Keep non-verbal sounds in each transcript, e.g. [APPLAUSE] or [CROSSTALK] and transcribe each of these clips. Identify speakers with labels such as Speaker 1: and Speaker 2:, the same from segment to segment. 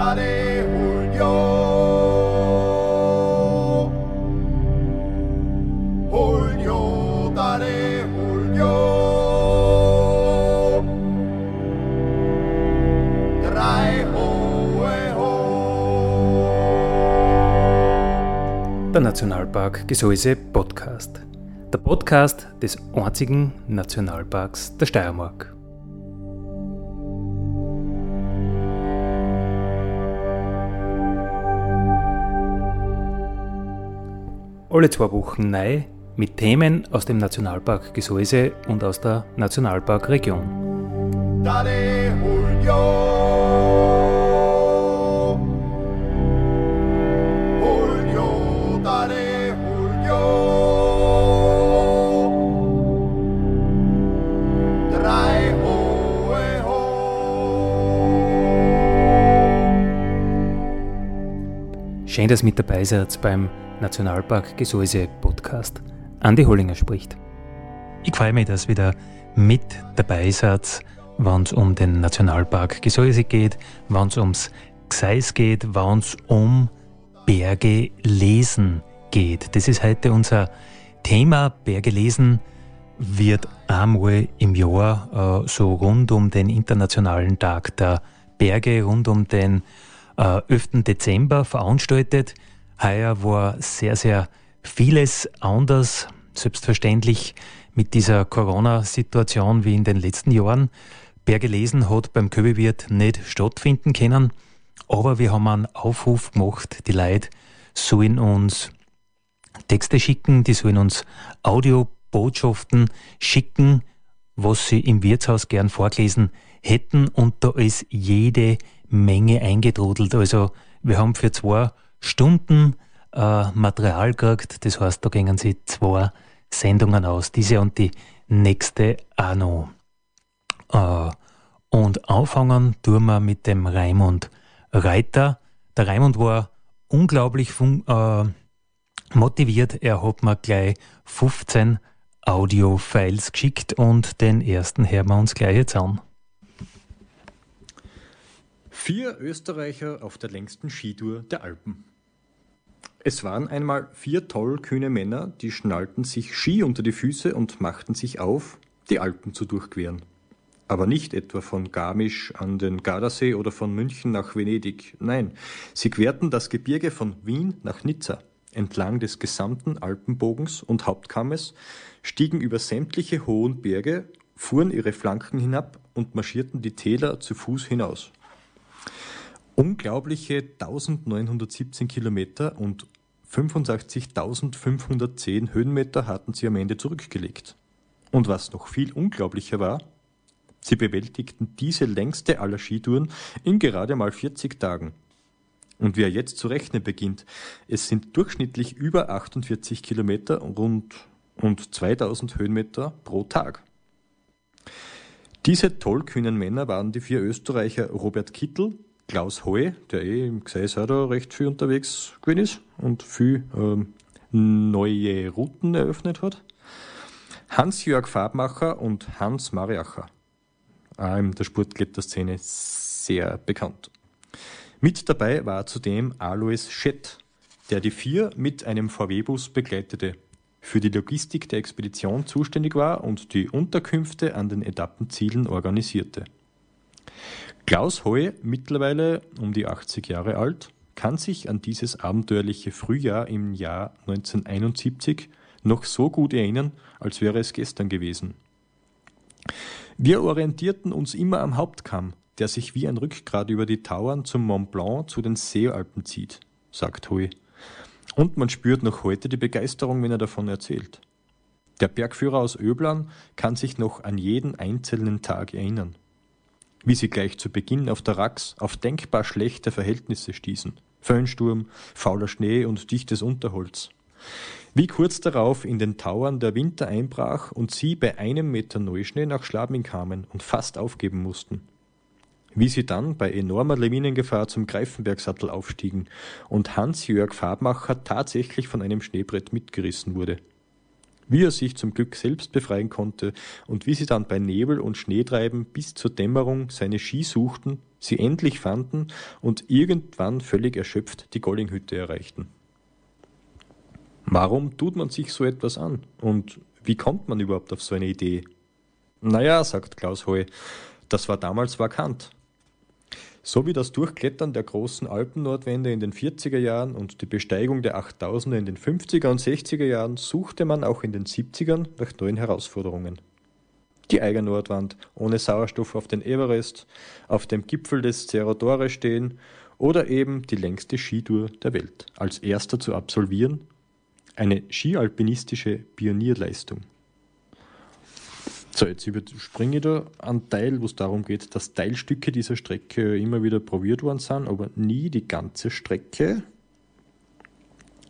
Speaker 1: Dale Julio. Julio, dale Julio. Drei hohe ho.
Speaker 2: Der Nationalpark Gesäuse Podcast. Der Podcast des einzigen Nationalparks der Steiermark. Alle zwei Wochen neu mit Themen aus dem Nationalpark Gesäuse und aus der Nationalparkregion.
Speaker 1: Dale
Speaker 2: Schön, dass mit dabei seid beim Nationalpark Gesäuse Podcast. Andi Hollinger spricht. Ich freue mich, dass wieder mit dabei seid, wenn es um den Nationalpark Gesäuse geht, wenn es ums Gseis geht, wenn es um Berge lesen geht. Das ist heute unser Thema. Berge lesen wird einmal im Jahr äh, so rund um den Internationalen Tag der Berge, rund um den äh, 11. Dezember veranstaltet. Heuer war sehr, sehr vieles anders, selbstverständlich mit dieser Corona-Situation wie in den letzten Jahren. Berge lesen hat beim Köbewirt nicht stattfinden können, aber wir haben einen Aufruf gemacht, die Leute sollen uns Texte schicken, die sollen uns Audiobotschaften schicken, was sie im Wirtshaus gern vorgelesen hätten und da ist jede Menge eingetrudelt. Also wir haben für zwei Stunden äh, Material gekriegt, das heißt, da gingen sie zwei Sendungen aus, diese und die nächste auch noch. Äh, und anfangen tun wir mit dem Raimund Reiter. Der Raimund war unglaublich äh, motiviert. Er hat mir gleich 15 Audio-Files geschickt und den ersten hören wir uns gleich jetzt an.
Speaker 3: Vier Österreicher auf der längsten Skitour der Alpen. Es waren einmal vier tollkühne Männer, die schnallten sich Ski unter die Füße und machten sich auf, die Alpen zu durchqueren. Aber nicht etwa von Garmisch an den Gardasee oder von München nach Venedig. Nein, sie querten das Gebirge von Wien nach Nizza, entlang des gesamten Alpenbogens und Hauptkammes, stiegen über sämtliche hohen Berge, fuhren ihre Flanken hinab und marschierten die Täler zu Fuß hinaus. Unglaubliche 1917 Kilometer und 85.510 Höhenmeter hatten sie am Ende zurückgelegt. Und was noch viel unglaublicher war, sie bewältigten diese längste aller Skitouren in gerade mal 40 Tagen. Und wer jetzt zu rechnen beginnt, es sind durchschnittlich über 48 Kilometer rund und 2000 Höhenmeter pro Tag. Diese tollkühnen Männer waren die vier Österreicher Robert Kittel, Klaus Heu, der eh im Gseis auch da recht viel unterwegs gewesen ist und viel ähm, neue Routen eröffnet hat. Hans-Jörg Farbmacher und Hans Mariacher. Auch in der Sportkletterszene sehr bekannt. Mit dabei war zudem Alois Schett, der die vier mit einem VW-Bus begleitete, für die Logistik der Expedition zuständig war und die Unterkünfte an den Etappenzielen organisierte. Klaus Heu, mittlerweile um die 80 Jahre alt, kann sich an dieses abenteuerliche Frühjahr im Jahr 1971 noch so gut erinnern, als wäre es gestern gewesen. Wir orientierten uns immer am Hauptkamm, der sich wie ein Rückgrat über die Tauern zum Mont Blanc zu den Seealpen zieht, sagt Hui. Und man spürt noch heute die Begeisterung, wenn er davon erzählt. Der Bergführer aus Öblan kann sich noch an jeden einzelnen Tag erinnern. Wie sie gleich zu Beginn auf der Rax auf denkbar schlechte Verhältnisse stießen. Föhnsturm, fauler Schnee und dichtes Unterholz. Wie kurz darauf in den Tauern der Winter einbrach und sie bei einem Meter Neuschnee nach Schlabing kamen und fast aufgeben mussten. Wie sie dann bei enormer Lawinengefahr zum Greifenbergsattel aufstiegen und Hans-Jörg Farbmacher tatsächlich von einem Schneebrett mitgerissen wurde. Wie er sich zum Glück selbst befreien konnte und wie sie dann bei Nebel und Schneetreiben bis zur Dämmerung seine Ski suchten, sie endlich fanden und irgendwann völlig erschöpft die Gollinghütte erreichten. Warum tut man sich so etwas an? Und wie kommt man überhaupt auf so eine Idee? Naja, sagt Klaus Heu, das war damals vakant. So wie das Durchklettern der großen Alpennordwände in den 40er Jahren und die Besteigung der 8000er in den 50er und 60er Jahren suchte man auch in den 70ern nach neuen Herausforderungen. Die Eiger-Nordwand ohne Sauerstoff auf den Everest, auf dem Gipfel des Cerro stehen oder eben die längste Skitour der Welt als erster zu absolvieren. Eine skialpinistische Pionierleistung. So, jetzt überspringe ich da einen Teil, wo es darum geht, dass Teilstücke dieser Strecke immer wieder probiert worden sind, aber nie die ganze Strecke.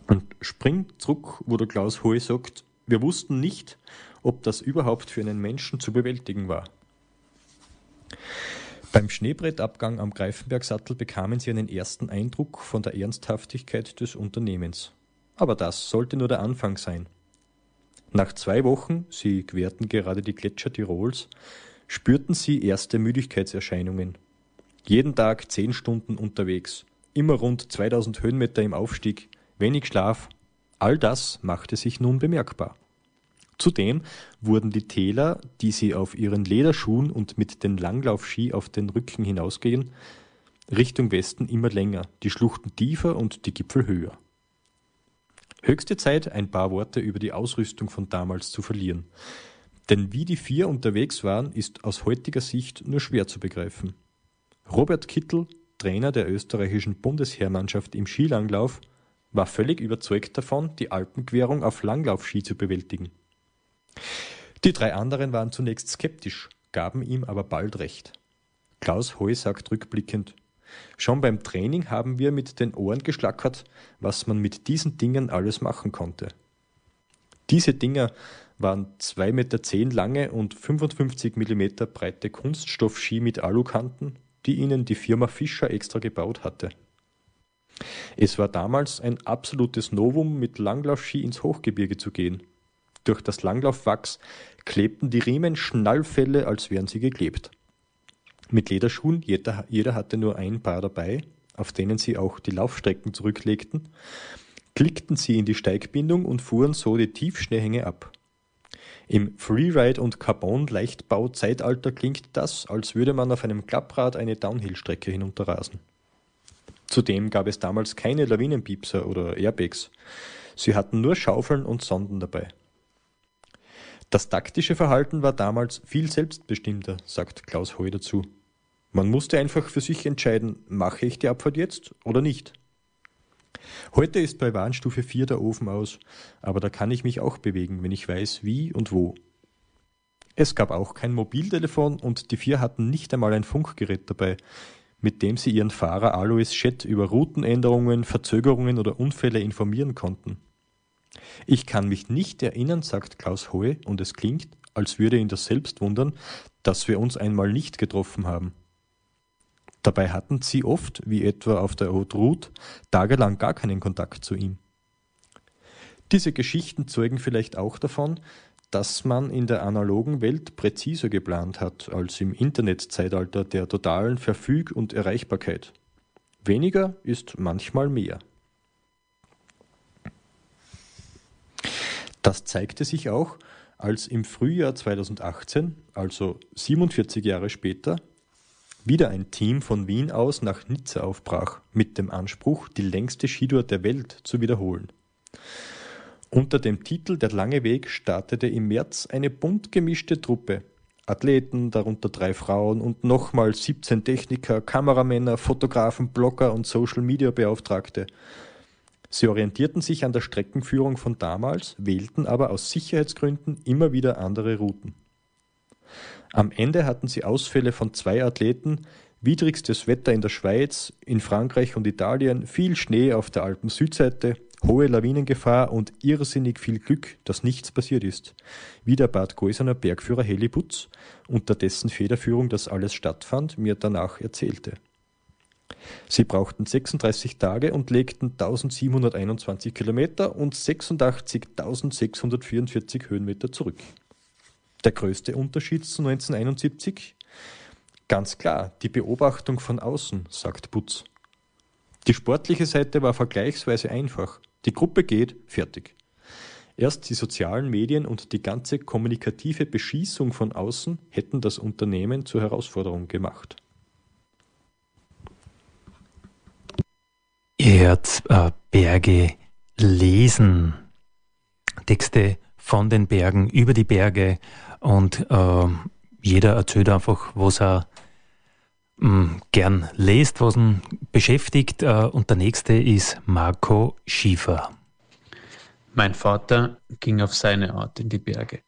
Speaker 3: Und spring zurück, wo der Klaus Hohe sagt, wir wussten nicht, ob das überhaupt für einen Menschen zu bewältigen war. Beim Schneebrettabgang am Greifenbergsattel bekamen sie einen ersten Eindruck von der Ernsthaftigkeit des Unternehmens. Aber das sollte nur der Anfang sein. Nach zwei Wochen, sie querten gerade die Gletscher Tirols, spürten sie erste Müdigkeitserscheinungen. Jeden Tag zehn Stunden unterwegs, immer rund 2000 Höhenmeter im Aufstieg, wenig Schlaf, all das machte sich nun bemerkbar. Zudem wurden die Täler, die sie auf ihren Lederschuhen und mit den Langlaufski auf den Rücken hinausgehen, Richtung Westen immer länger, die Schluchten tiefer und die Gipfel höher. Höchste Zeit, ein paar Worte über die Ausrüstung von damals zu verlieren. Denn wie die vier unterwegs waren, ist aus heutiger Sicht nur schwer zu begreifen. Robert Kittel, Trainer der österreichischen Bundesheermannschaft im Skilanglauf, war völlig überzeugt davon, die Alpenquerung auf Langlaufski zu bewältigen. Die drei anderen waren zunächst skeptisch, gaben ihm aber bald recht. Klaus Heu sagt rückblickend, Schon beim Training haben wir mit den Ohren geschlackert, was man mit diesen Dingen alles machen konnte. Diese Dinger waren 2,10 Meter lange und 55 mm breite Kunststoffski mit Alukanten, die ihnen die Firma Fischer extra gebaut hatte. Es war damals ein absolutes Novum, mit Langlaufski ins Hochgebirge zu gehen. Durch das Langlaufwachs klebten die Riemen Schnallfälle, als wären sie geklebt mit Lederschuhen. Jeder, jeder hatte nur ein Paar dabei, auf denen sie auch die Laufstrecken zurücklegten, klickten sie in die Steigbindung und fuhren so die Tiefschneehänge ab. Im Freeride- und Carbon-Leichtbau-Zeitalter klingt das, als würde man auf einem Klapprad eine Downhill-Strecke hinunterrasen. Zudem gab es damals keine Lawinenpiepser oder Airbags. Sie hatten nur Schaufeln und Sonden dabei. Das taktische Verhalten war damals viel selbstbestimmter, sagt Klaus Heu dazu. Man musste einfach für sich entscheiden, mache ich die Abfahrt jetzt oder nicht. Heute ist bei Warnstufe 4 der Ofen aus, aber da kann ich mich auch bewegen, wenn ich weiß, wie und wo. Es gab auch kein Mobiltelefon und die vier hatten nicht einmal ein Funkgerät dabei, mit dem sie ihren Fahrer Alois Schett über Routenänderungen, Verzögerungen oder Unfälle informieren konnten. Ich kann mich nicht erinnern, sagt Klaus Hohe, und es klingt, als würde ihn das selbst wundern, dass wir uns einmal nicht getroffen haben. Dabei hatten sie oft, wie etwa auf der Haute Route, tagelang gar keinen Kontakt zu ihm. Diese Geschichten zeugen vielleicht auch davon, dass man in der analogen Welt präziser geplant hat als im Internetzeitalter der totalen Verfüg- und Erreichbarkeit. Weniger ist manchmal mehr. Das zeigte sich auch, als im Frühjahr 2018, also 47 Jahre später, wieder ein Team von Wien aus nach Nizza aufbrach, mit dem Anspruch, die längste Skitour der Welt zu wiederholen. Unter dem Titel Der lange Weg startete im März eine bunt gemischte Truppe. Athleten, darunter drei Frauen und nochmal 17 Techniker, Kameramänner, Fotografen, Blogger und Social Media Beauftragte. Sie orientierten sich an der Streckenführung von damals, wählten aber aus Sicherheitsgründen immer wieder andere Routen. Am Ende hatten sie Ausfälle von zwei Athleten, widrigstes Wetter in der Schweiz, in Frankreich und Italien, viel Schnee auf der Alpen-Südseite, hohe Lawinengefahr und irrsinnig viel Glück, dass nichts passiert ist, wie der Bad Geusener Bergführer Heli Butz, unter dessen Federführung das alles stattfand, mir danach erzählte. Sie brauchten 36 Tage und legten 1721 Kilometer und 86.644 Höhenmeter zurück. Der größte Unterschied zu 1971? Ganz klar, die Beobachtung von außen, sagt Butz. Die sportliche Seite war vergleichsweise einfach. Die Gruppe geht, fertig. Erst die sozialen Medien und die ganze kommunikative Beschießung von außen hätten das Unternehmen zur Herausforderung gemacht.
Speaker 2: Ihr hört äh, Berge lesen. Texte von den Bergen, über die Berge und äh, jeder erzählt einfach, was er mh, hm, gern liest, was ihn beschäftigt. Äh, und der nächste ist Marco Schiefer.
Speaker 4: Mein Vater ging auf seine Art in die Berge.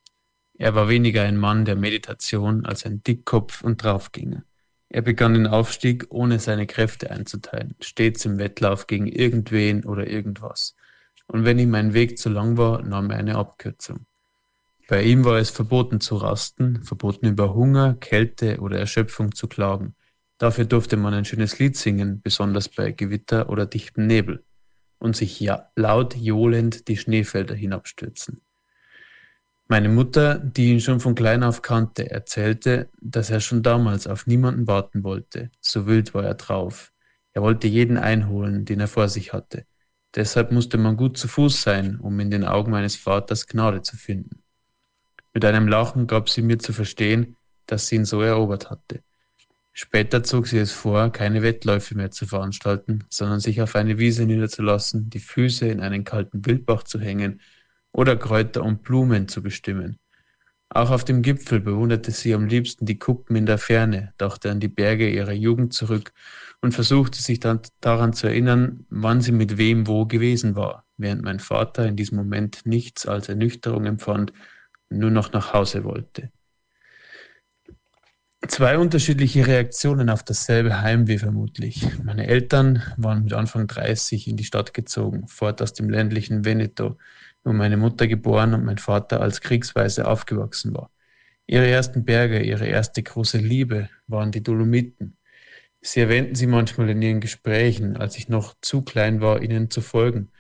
Speaker 4: Er war weniger ein Mann der Meditation als ein Dickkopf und Draufgänger. Er begann den Aufstieg, ohne seine Kräfte einzuteilen, stets im Wettlauf gegen irgendwen oder irgendwas. Und wenn ihm ein Weg zu lang war, nahm er eine Abkürzung. Bei ihm war es verboten zu rasten, verboten über Hunger, Kälte oder Erschöpfung zu klagen. Dafür durfte man ein schönes Lied singen, besonders bei Gewitter oder dichtem Nebel und sich ja laut johlend die Schneefelder hinabstürzen. Meine Mutter, die ihn schon von klein auf kannte, erzählte, dass er schon damals auf niemanden warten wollte, so wild war er drauf. Er wollte jeden einholen, den er vor sich hatte. Deshalb musste man gut zu Fuß sein, um in den Augen meines Vaters Gnade zu finden. Mit einem Lachen gab sie mir zu verstehen, dass sie ihn so erobert hatte. Später zog sie es vor, keine Wettläufe mehr zu veranstalten, sondern sich auf eine Wiese niederzulassen, die Füße in einen kalten Wildbach zu hängen oder Kräuter und Blumen zu bestimmen. Auch auf dem Gipfel bewunderte sie am liebsten die Kuppen in der Ferne, dachte an die Berge ihrer Jugend zurück und versuchte sich dann daran zu erinnern, wann sie mit wem wo gewesen war, während mein Vater in diesem Moment nichts als Ernüchterung empfand und nur noch nach Hause wollte. Zwei unterschiedliche Reaktionen auf dasselbe Heimweh vermutlich. Meine Eltern waren mit Anfang 30 in die Stadt gezogen, fort aus dem ländlichen Veneto, wo meine Mutter geboren und mein Vater als Kriegsweise aufgewachsen war. Ihre ersten Berge, ihre erste große Liebe waren die Dolomiten. Sie erwähnten sie manchmal in ihren Gesprächen, als ich noch zu klein war, ihnen zu folgen.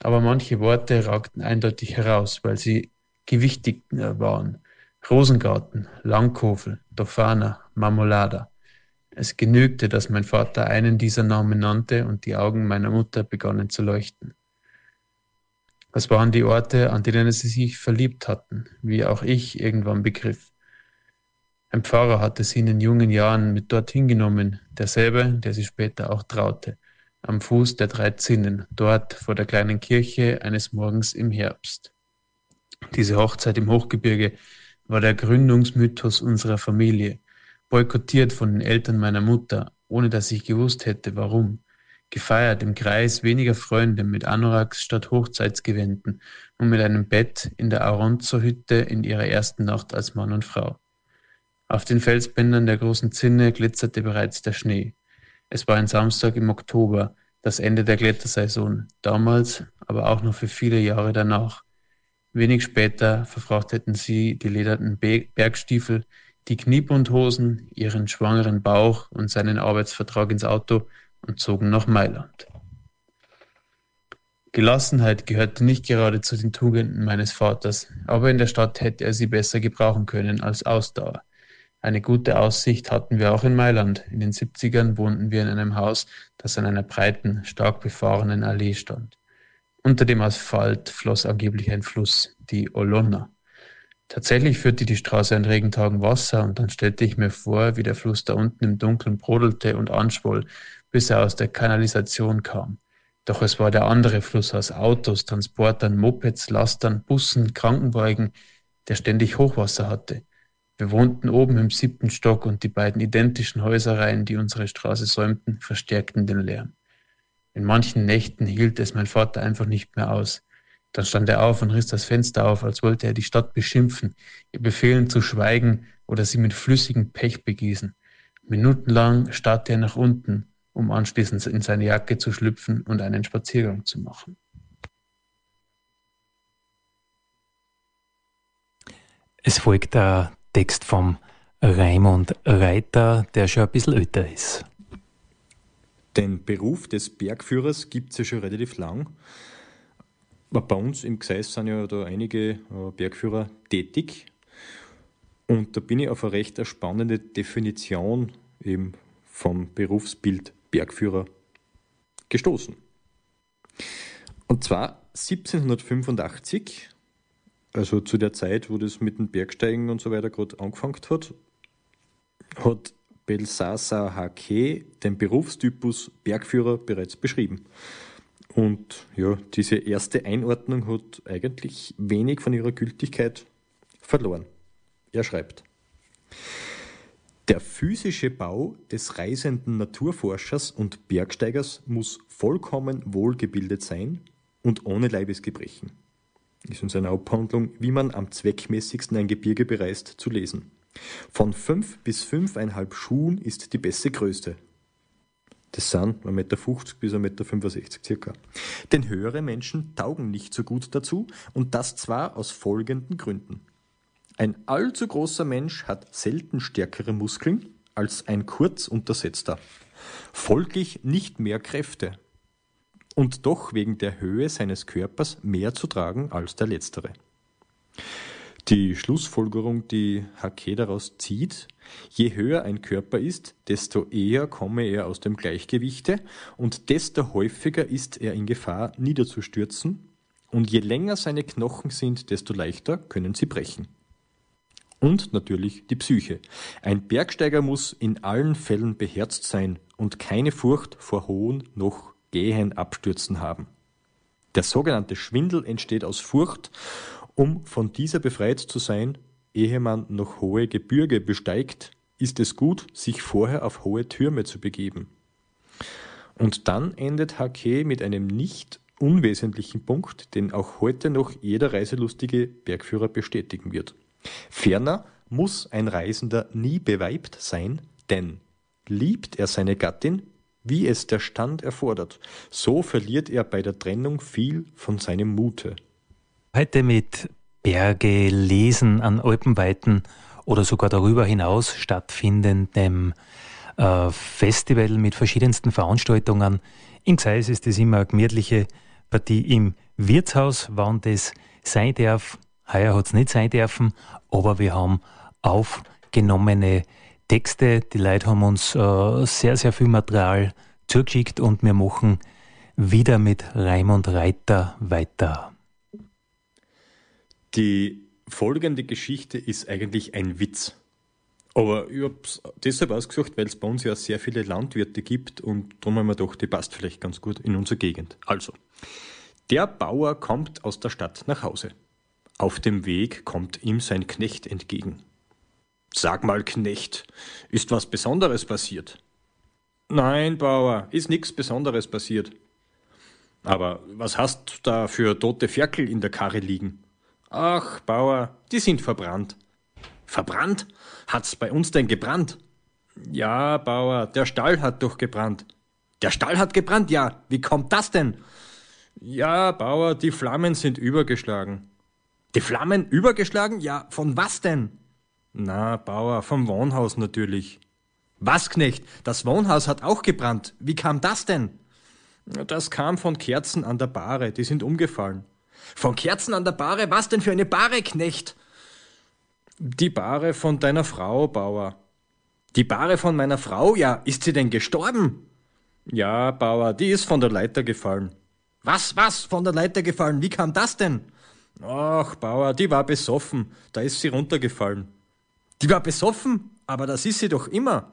Speaker 4: Aber manche Worte ragten eindeutig heraus, weil sie gewichtig waren. Rosengarten, Langkofel, Dofana, Marmolada. Es genügte, dass mein Vater einen dieser Namen nannte und die Augen meiner Mutter begannen zu leuchten. Das waren die Orte, an denen sie sich verliebt hatten, wie auch ich irgendwann begriff. Ein Pfarrer hatte sie in den jungen Jahren mit dorthin genommen, derselbe, der sie später auch traute, am Fuß der drei Zinnen, dort vor der kleinen Kirche eines Morgens im Herbst. Diese Hochzeit im Hochgebirge war der Gründungsmythos unserer Familie, boykottiert von den Eltern meiner Mutter, ohne dass ich gewusst hätte, warum. Gefeiert im Kreis weniger Freunde mit Anoraks statt Hochzeitsgewänden und mit einem Bett in der Aronzo-Hütte in ihrer ersten Nacht als Mann und Frau. Auf den Felsbändern der großen Zinne glitzerte bereits der Schnee. Es war ein Samstag im Oktober, das Ende der Klettersaison, damals, aber auch noch für viele Jahre danach. Wenig später verfrachteten sie die ledernen Bergstiefel, die Kniebundhosen, ihren schwangeren Bauch und seinen Arbeitsvertrag ins Auto und zogen nach Mailand. Gelassenheit gehörte nicht gerade zu den Tugenden meines Vaters, aber in der Stadt hätte er sie besser gebrauchen können als Ausdauer. Eine gute Aussicht hatten wir auch in Mailand. In den 70ern wohnten wir in einem Haus, das an einer breiten, stark befahrenen Allee stand. Unter dem Asphalt floss angeblich ein Fluss, die Olonna. Tatsächlich führte die Straße an Regentagen Wasser und dann stellte ich mir vor, wie der Fluss da unten im Dunkeln brodelte und anschwoll, bis er aus der Kanalisation kam. Doch es war der andere Fluss aus Autos, Transportern, Mopeds, Lastern, Bussen, Krankenwagen, der ständig Hochwasser hatte. Wir wohnten oben im siebten Stock und die beiden identischen Häuserreihen, die unsere Straße säumten, verstärkten den Lärm. In manchen Nächten hielt es mein Vater einfach nicht mehr aus. Dann stand er auf und riss das Fenster auf, als wollte er die Stadt beschimpfen, ihr befehlen zu schweigen oder sie mit flüssigem Pech begießen. Minutenlang starrte er nach unten, um anschließend in seine Jacke zu schlüpfen und einen Spaziergang zu machen.
Speaker 2: Es folgt der Text vom Raimund Reiter, der schon ein bisschen älter ist.
Speaker 3: Den Beruf des Bergführers gibt es ja schon relativ lang. Bei uns im Gseis sind ja da einige äh, Bergführer tätig. Und da bin ich auf eine recht spannende Definition eben vom Berufsbild Bergführer gestoßen. Und zwar 1785, also zu der Zeit, wo das mit dem Bergsteigen und so weiter gerade angefangen hat, hat Belsasa Hake den Berufstypus Bergführer bereits beschrieben. Und ja, diese erste Einordnung hat eigentlich wenig von ihrer Gültigkeit verloren. Er schreibt, der physische Bau des reisenden Naturforschers und Bergsteigers muss vollkommen wohlgebildet sein und ohne Leibesgebrechen. Ist in seiner Abhandlung, wie man am zweckmäßigsten ein Gebirge bereist, zu lesen. Von fünf bis fünfeinhalb Schuhen ist die beste Größe. Das sind 1,50 Meter bis 1,65 Meter circa. Denn höhere Menschen taugen nicht so gut dazu und das zwar aus folgenden Gründen. Ein allzu großer Mensch hat selten stärkere Muskeln als ein kurz untersetzter, folglich nicht mehr Kräfte und doch wegen der Höhe seines Körpers mehr zu tragen als der letztere. Die Schlussfolgerung, die Hake daraus zieht, je höher ein Körper ist, desto eher komme er aus dem Gleichgewichte und desto häufiger ist er in Gefahr niederzustürzen, und je länger seine Knochen sind, desto leichter können sie brechen. Und natürlich die Psyche. Ein Bergsteiger muss in allen Fällen beherzt sein und keine Furcht vor hohen noch gehen Abstürzen haben. Der sogenannte Schwindel entsteht aus Furcht um von dieser befreit zu sein, ehe man noch hohe Gebirge besteigt, ist es gut, sich vorher auf hohe Türme zu begeben. Und dann endet Hake mit einem nicht unwesentlichen Punkt, den auch heute noch jeder reiselustige Bergführer bestätigen wird. Ferner muss ein Reisender nie beweibt sein, denn liebt er seine Gattin, wie es der Stand erfordert, so verliert er bei der Trennung viel von seinem Mute.
Speaker 2: Heute mit Berge, Lesen an Alpenweiten oder sogar darüber hinaus stattfindendem äh, Festival mit verschiedensten Veranstaltungen. In Gseis ist es immer eine gemütliche Partie im Wirtshaus, wann das sein darf. Heuer hat es nicht sein dürfen, aber wir haben aufgenommene Texte. Die Leute haben uns äh, sehr, sehr viel Material zugeschickt und wir machen wieder mit Raimund Reiter weiter.
Speaker 3: Die folgende Geschichte ist eigentlich ein Witz. Aber ich habe es deshalb ausgesucht, weil es bei uns ja sehr viele Landwirte gibt und darum haben wir gedacht, die passt vielleicht ganz gut in unsere Gegend. Also, der Bauer kommt aus der Stadt nach Hause. Auf dem Weg kommt ihm sein Knecht entgegen. Sag mal, Knecht, ist was Besonderes passiert? Nein, Bauer, ist nichts Besonderes passiert. Aber was hast du da für tote Ferkel in der Karre liegen? Ach, Bauer, die sind verbrannt. Verbrannt? Hat's bei uns denn gebrannt? Ja, Bauer, der Stall hat doch gebrannt. Der Stall hat gebrannt, ja. Wie kommt das denn? Ja, Bauer, die Flammen sind übergeschlagen. Die Flammen übergeschlagen? Ja, von was denn? Na, Bauer, vom Wohnhaus natürlich. Was, Knecht? Das Wohnhaus hat auch gebrannt. Wie kam das denn? Das kam von Kerzen an der Bahre, die sind umgefallen. Von Kerzen an der Bahre? Was denn für eine Bahre, Knecht? Die Bahre von deiner Frau, Bauer. Die Bahre von meiner Frau? Ja, ist sie denn gestorben? Ja, Bauer, die ist von der Leiter gefallen. Was, was, von der Leiter gefallen? Wie kam das denn? Ach, Bauer, die war besoffen. Da ist sie runtergefallen. Die war besoffen? Aber das ist sie doch immer.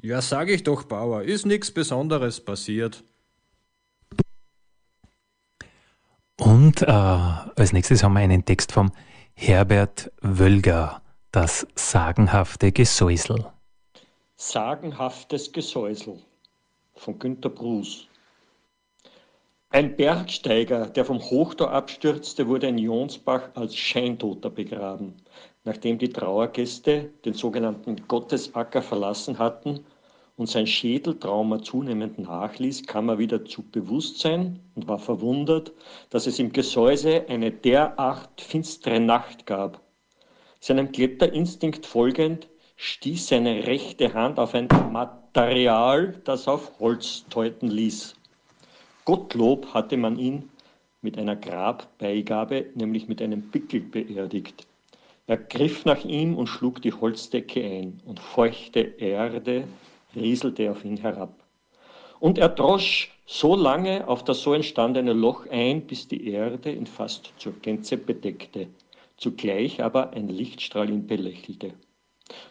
Speaker 3: Ja, sag ich doch, Bauer, ist nichts Besonderes passiert.
Speaker 2: Und äh, als nächstes haben wir einen Text vom Herbert Wölger, das sagenhafte Gesäusel.
Speaker 5: Sagenhaftes Gesäusel von Günter Bruß. Ein Bergsteiger, der vom Hochdau abstürzte, wurde in Jonsbach als Scheintoter begraben. Nachdem die Trauergäste den sogenannten Gottesacker verlassen hatten und sein Schädeltrauma zunehmend nachließ, kam er wieder zu Bewusstsein und war verwundert, dass es im Gesäuse eine derart finstere Nacht gab. Seinem Kletterinstinkt folgend stieß seine rechte Hand auf ein Material, das auf Holz deuten ließ. Gottlob hatte man ihn mit einer Grabbeigabe, nämlich mit einem Pickel beerdigt. Er griff nach ihm und schlug die Holzdecke ein und feuchte Erde rieselte auf ihn herab. Und er drosch so lange auf das so entstandene Loch ein, bis die Erde ihn fast zur Gänze bedeckte, zugleich aber ein Lichtstrahl ihn belächelte.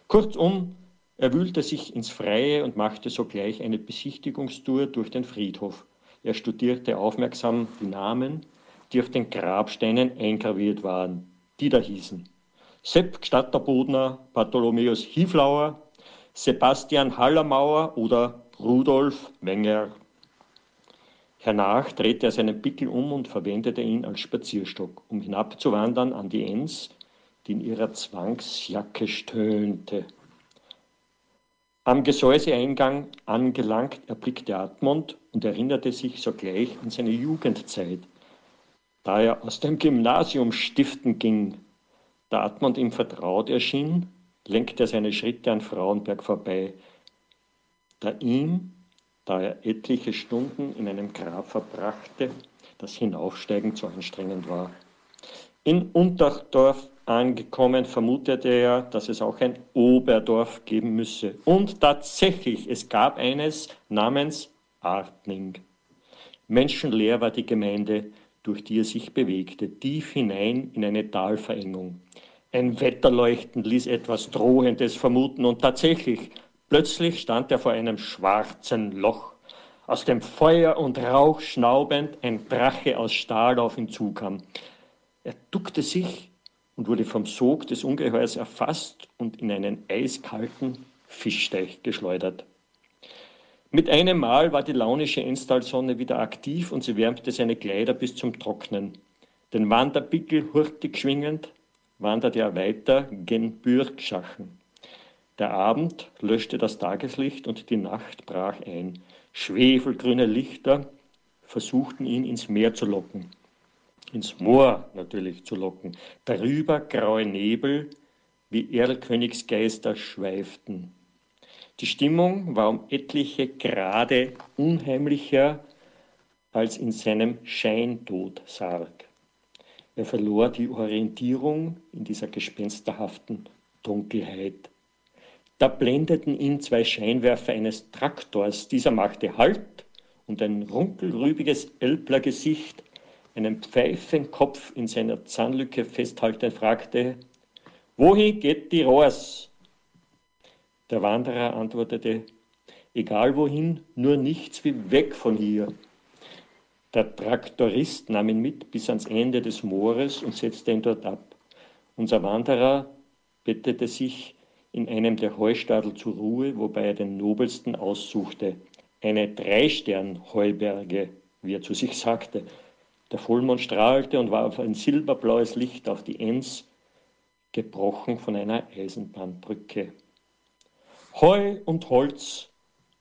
Speaker 5: Kurzum, er wühlte sich ins Freie und machte sogleich eine Besichtigungstour durch den Friedhof. Er studierte aufmerksam die Namen, die auf den Grabsteinen eingraviert waren, die da hießen Sepp Gstatterbodner, Bartholomäus Hieflauer, Sebastian Hallermauer oder Rudolf Wenger. Hernach drehte er seinen Pickel um und verwendete ihn als Spazierstock, um hinabzuwandern an die Enns, die in ihrer Zwangsjacke stöhnte. Am Gesäuseeingang angelangt, erblickte Admund und erinnerte sich sogleich an seine Jugendzeit, da er aus dem Gymnasium stiften ging. Da Admund ihm vertraut erschien, lenkte er seine Schritte an Frauenberg vorbei, da ihm da er etliche Stunden in einem Grab verbrachte, das Hinaufsteigen zu anstrengend war. In Unterdorf angekommen, vermutete er, dass es auch ein Oberdorf geben müsse. Und tatsächlich, es gab eines namens Artning. Menschenleer war die Gemeinde, durch die er sich bewegte, tief hinein in eine Talverengung. Ein Wetterleuchten ließ etwas Drohendes vermuten und tatsächlich Plötzlich stand er vor einem schwarzen Loch, aus dem Feuer und Rauch schnaubend ein Drache aus Stahl auf ihn zukam. Er duckte sich und wurde vom Sog des Ungeheuers erfasst und in einen eiskalten Fischteich geschleudert. Mit einem Mal war die launische Enstalsonne wieder aktiv und sie wärmte seine Kleider bis zum Trocknen. Den Wanderpickel hurtig schwingend wanderte er weiter gen Bürgschachen. Der Abend löschte das Tageslicht und die Nacht brach ein. Schwefelgrüne Lichter versuchten ihn ins Meer zu locken. Ins Moor natürlich zu locken. Darüber graue Nebel wie Erlkönigsgeister schweiften. Die Stimmung war um etliche Grade unheimlicher als in seinem Scheintodsarg. Er verlor die Orientierung in dieser gespensterhaften Dunkelheit. Da blendeten ihn zwei Scheinwerfer eines Traktors. Dieser machte Halt und ein runkelrübiges Elblergesicht, einen Pfeifenkopf in seiner Zahnlücke festhaltend, fragte, Wohin geht die Rohrs? Der Wanderer antwortete, egal wohin, nur nichts wie weg von hier. Der Traktorist nahm ihn mit bis ans Ende des Moores und setzte ihn dort ab. Unser Wanderer bettete sich in einem der Heustadel zur Ruhe, wobei er den nobelsten aussuchte, eine Dreistern-Heuberge, wie er zu sich sagte. Der Vollmond strahlte und warf ein silberblaues Licht auf die Enns, gebrochen von einer Eisenbahnbrücke. Heu und Holz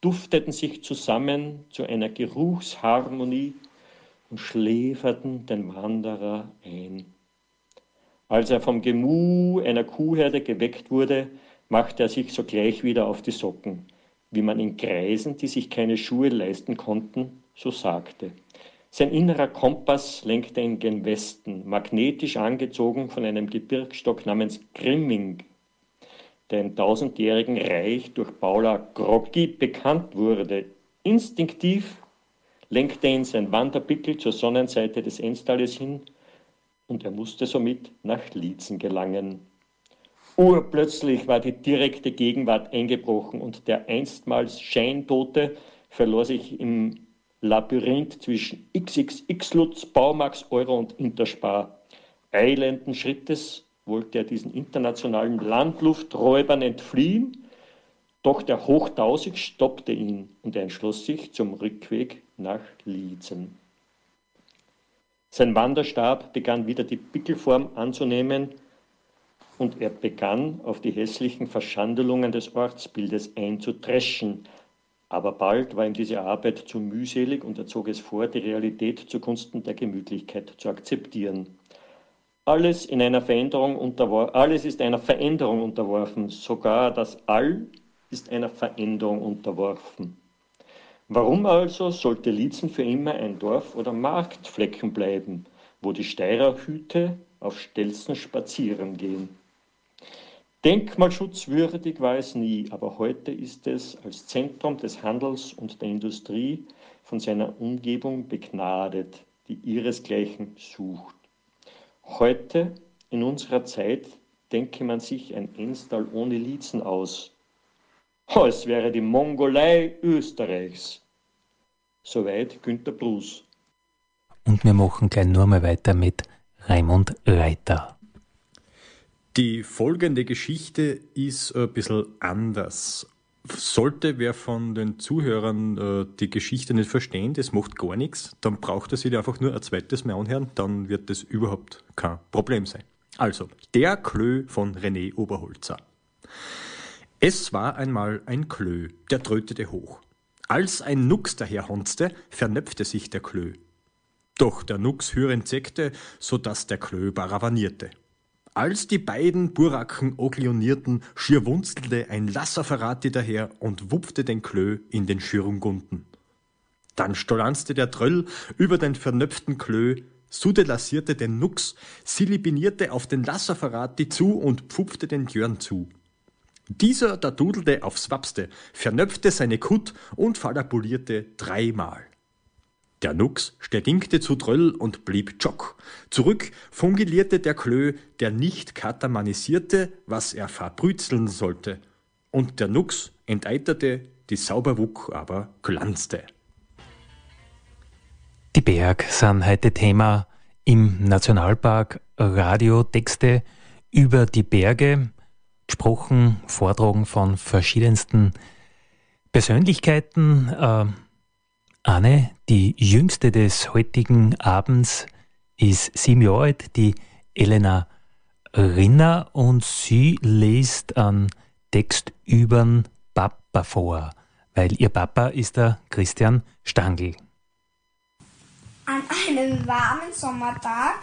Speaker 5: dufteten sich zusammen zu einer Geruchsharmonie und schläferten den Wanderer ein. Als er vom Gemu einer Kuhherde geweckt wurde, machte er sich sogleich wieder auf die Socken, wie man in Kreisen, die sich keine Schuhe leisten konnten, so sagte. Sein innerer Kompass lenkte ihn gen Westen, magnetisch angezogen von einem Gebirgsstock namens Grimming, der im tausendjährigen Reich durch Paula Groggi bekannt wurde. Instinktiv lenkte ihn sein Wanderpickel zur Sonnenseite des Enstalles hin und er musste somit nach Liezen gelangen. Urplötzlich war die direkte Gegenwart eingebrochen und der einstmals Scheintote verlor sich im Labyrinth zwischen XXX Lutz, Baumax, Euro und Interspar. Eilenden Schrittes wollte er diesen internationalen Landlufträubern entfliehen, doch der Hochtausig stoppte ihn und er entschloss sich zum Rückweg nach Liezen. Sein Wanderstab begann wieder die Pickelform anzunehmen, und er begann auf die hässlichen Verschandelungen des Ortsbildes einzutreschen. Aber bald war ihm diese Arbeit zu mühselig und er zog es vor, die Realität zugunsten der Gemütlichkeit zu akzeptieren. Alles, in einer Veränderung alles ist einer Veränderung unterworfen, sogar das All ist einer Veränderung unterworfen. Warum also sollte Liezen für immer ein Dorf oder Marktflecken bleiben, wo die Steirerhüte auf Stelzen spazieren gehen? Denkmalschutzwürdig war es nie, aber heute ist es als Zentrum des Handels und der Industrie von seiner Umgebung begnadet, die ihresgleichen sucht. Heute, in unserer Zeit, denke man sich ein Enstal ohne Liezen aus. Oh, es wäre die Mongolei Österreichs. Soweit Günter Bruß.
Speaker 2: Und wir machen gleich nur mal weiter mit Raimund Reiter.
Speaker 3: Die folgende Geschichte ist ein bisschen anders. Sollte wer von den Zuhörern äh, die Geschichte nicht verstehen, das macht gar nichts, dann braucht er sich einfach nur ein zweites Mal anhören, dann wird das überhaupt kein Problem sein. Also, der Klö von René Oberholzer. Es war einmal ein Klö, der trötete hoch. Als ein Nux daherhonzte, vernöpfte sich der Klö. Doch der Nux hörend zeckte, so dass der Klö baravanierte. Als die beiden Buraken oglionierten, schier wunzelte ein Lasserverrati daher und wupfte den Klö in den Schürungunden. Dann stolanzte der Tröll über den vernöpften Klö, sudelassierte den Nux, silibinierte auf den Lasserverrati zu und pfupfte den Jörn zu. Dieser da dudelte aufs Wapste, vernöpfte seine Kutt und falabulierte dreimal. Der Nux sterdingte zu Tröll und blieb Jock. Zurück fungilierte der Klö, der nicht katamanisierte, was er verbrützeln sollte. Und der Nux enteiterte, die Sauberwuck aber glanzte.
Speaker 2: Die Berg sind heute Thema im Nationalpark Radiotexte über die Berge, gesprochen, vortragen von verschiedensten Persönlichkeiten. Äh, Anne, die jüngste des heutigen Abends, ist sieben Jahre alt, die Elena Rinner, und sie liest einen Text über Papa vor, weil ihr Papa ist der Christian Stangl.
Speaker 6: An einem warmen Sommertag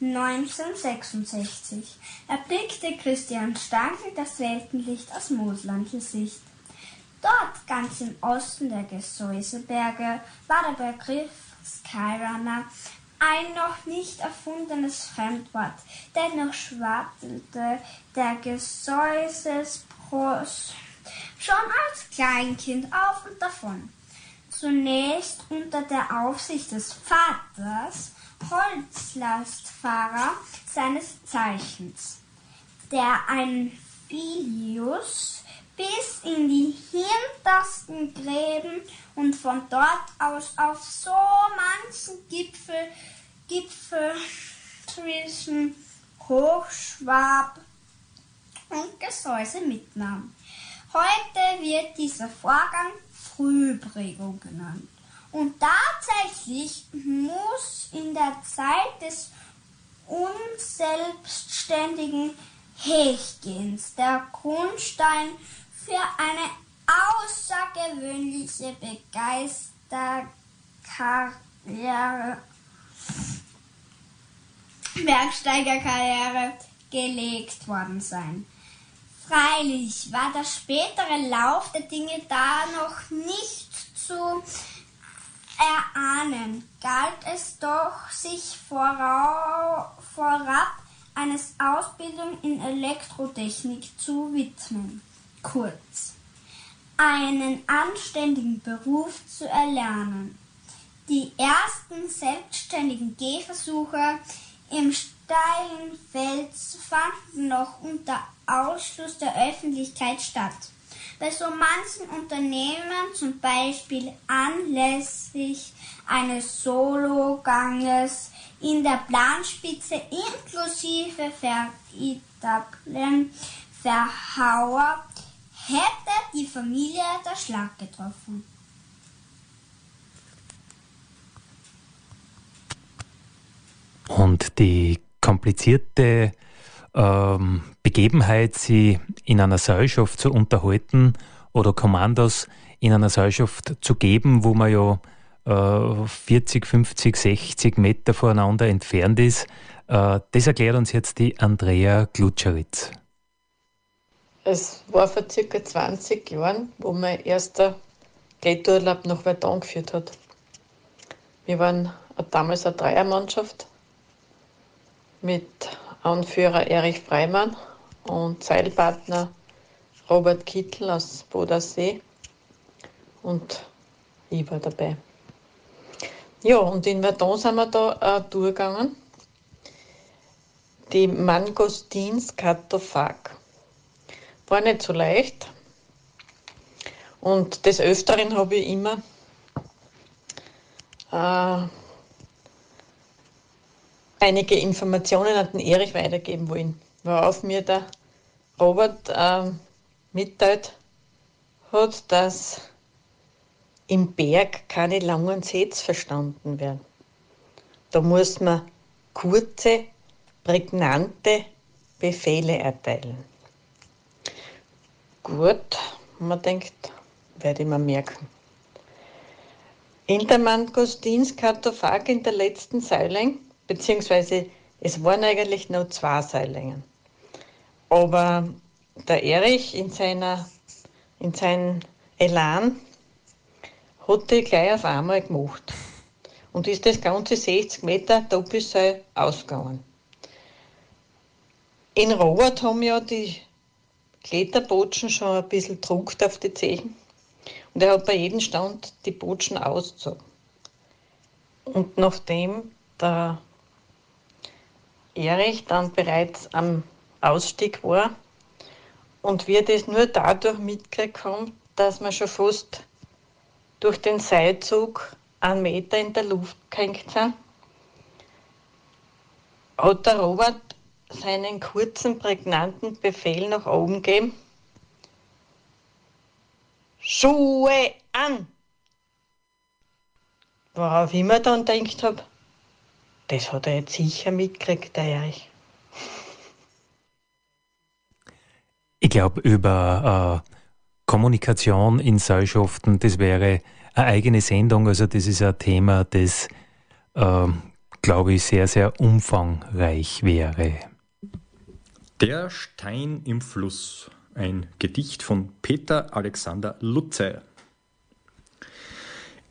Speaker 6: 1966 erblickte Christian Stangl das Weltenlicht aus Moslandl Sicht. Dort, ganz im Osten der Gesäuseberge, war der Begriff Skyrunner ein noch nicht erfundenes Fremdwort. Dennoch schwattelte der Gesäusespross schon als Kleinkind auf und davon. Zunächst unter der Aufsicht des Vaters, Holzlastfahrer seines Zeichens, der ein Filius bis in die hintersten Gräben und von dort aus auf so manchen Gipfel, Gipfel zwischen Hochschwab und Gesäuse mitnahm. Heute wird dieser Vorgang Frühprägung genannt. Und tatsächlich muss in der Zeit des unselbstständigen Hechgens der Grundstein für eine außergewöhnliche Begeisterkarriere, Bergsteigerkarriere gelegt worden sein. Freilich war der spätere Lauf der Dinge da noch nicht zu erahnen, galt es doch, sich vorab eines Ausbildung in Elektrotechnik zu widmen kurz, einen anständigen Beruf zu erlernen. Die ersten selbstständigen Gehversuche im steilen Fels fanden noch unter Ausschluss der Öffentlichkeit statt. Bei so manchen Unternehmen, zum Beispiel anlässlich eines Sologanges in der Planspitze inklusive veritablen Verhauer, hätte die Familie der Schlag getroffen.
Speaker 2: Und die komplizierte ähm, Begebenheit, sie in einer Seilschaft zu unterhalten oder Kommandos in einer Seilschaft zu geben, wo man ja äh, 40, 50, 60 Meter voneinander entfernt ist, äh, das erklärt uns jetzt die Andrea Glutscheritz.
Speaker 7: Es war vor circa 20 Jahren, wo mein erster Kletterurlaub nach Verdun geführt hat. Wir waren damals eine Dreiermannschaft mit Anführer Erich Freimann und Seilpartner Robert Kittel aus Bodensee und ich war dabei. Ja, und in Verdun sind wir da äh, durchgegangen. Die Mangostins Kartophag. War nicht so leicht. Und des Öfteren habe ich immer äh, einige Informationen an den Erich weitergeben wollen, worauf mir der Robert äh, mitteilt hat, dass im Berg keine langen Sätze verstanden werden. Da muss man kurze, prägnante Befehle erteilen. Gut, man denkt, werde ich mir merken. In der Mangostinskaterphag in der letzten Säuling, beziehungsweise es waren eigentlich nur zwei Säulingen. Aber der Erich in, seiner, in seinem Elan hat die gleich auf einmal gemacht. Und ist das ganze 60 Meter Doppelseil ausgegangen. In Robert haben ja die Kletterbotschen schon ein bisschen gedruckt auf die Zehen. Und er hat bei jedem Stand die Botschen ausgezogen. Und nachdem der Erich dann bereits am Ausstieg war und wir das nur dadurch mitgekriegt haben, dass wir schon fast durch den Seilzug einen Meter in der Luft gehängt sind, hat der Robert seinen kurzen, prägnanten Befehl nach oben gegeben. Schuhe an! Worauf ich mir dann gedacht habe, das hat er jetzt sicher mitgekriegt, der Erich.
Speaker 2: Ich glaube, über äh, Kommunikation in Seilschaften, das wäre eine eigene Sendung. Also das ist ein Thema, das, äh, glaube ich, sehr, sehr umfangreich wäre.
Speaker 3: Der Stein im Fluss. Ein Gedicht von Peter Alexander Lutze.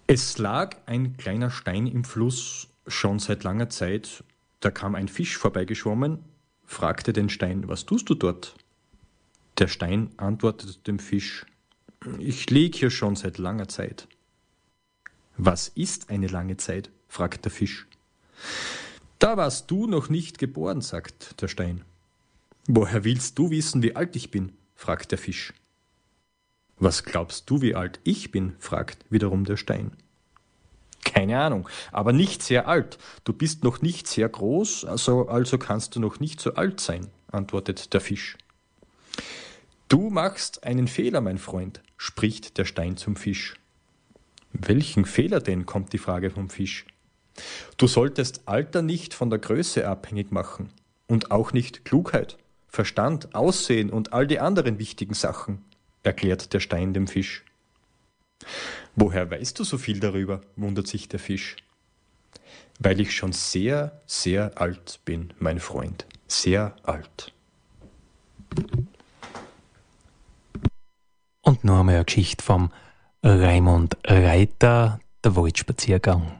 Speaker 3: Es lag ein kleiner Stein im Fluss schon seit langer Zeit. Da kam ein Fisch vorbeigeschwommen, fragte den Stein, was tust du dort? Der Stein antwortete dem Fisch, ich lieg hier schon seit langer Zeit. Was ist eine lange Zeit? fragt der Fisch. Da warst du noch nicht geboren, sagt der Stein. Woher willst du wissen, wie alt ich bin? fragt der Fisch. Was glaubst du, wie alt ich bin? fragt wiederum der Stein. Keine Ahnung, aber nicht sehr alt. Du bist noch nicht sehr groß, also, also kannst du noch nicht so alt sein, antwortet der Fisch. Du machst einen Fehler, mein Freund, spricht der Stein zum Fisch. Welchen Fehler denn? kommt die Frage vom Fisch. Du solltest Alter nicht von der Größe abhängig machen und auch nicht Klugheit. Verstand, Aussehen und all die anderen wichtigen Sachen, erklärt der Stein dem Fisch. Woher weißt du so viel darüber? wundert sich der Fisch. Weil ich schon sehr, sehr alt bin, mein Freund. Sehr alt.
Speaker 2: Und noch einmal eine Geschichte vom Raimund Reiter, der Waldspaziergang.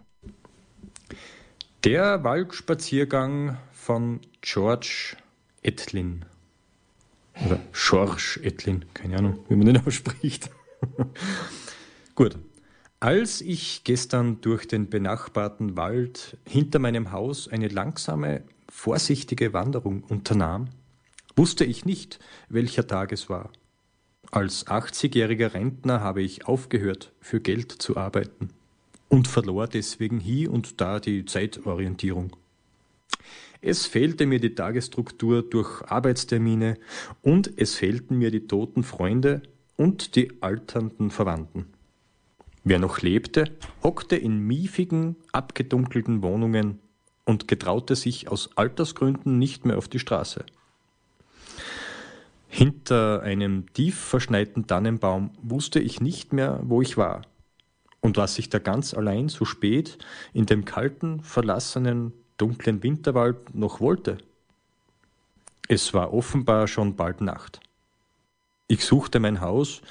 Speaker 3: Der Waldspaziergang von George Etlin. Oder Schorsch Etlin, keine Ahnung, wie man den ausspricht. [LAUGHS] Gut. Als ich gestern durch den benachbarten Wald hinter meinem Haus eine langsame, vorsichtige Wanderung unternahm, wusste ich nicht, welcher Tag es war. Als 80-jähriger Rentner habe ich aufgehört, für Geld zu arbeiten und verlor deswegen hier und da die Zeitorientierung. Es fehlte mir die Tagesstruktur durch Arbeitstermine und es fehlten mir die toten Freunde und die alternden Verwandten. Wer noch lebte, hockte in miefigen, abgedunkelten Wohnungen und getraute sich aus Altersgründen nicht mehr auf die Straße. Hinter einem tief verschneiten Tannenbaum wusste ich nicht mehr, wo ich war und was ich da ganz allein so spät in dem kalten, verlassenen dunklen Winterwald noch wollte. Es war offenbar schon bald Nacht. Ich suchte mein Haus,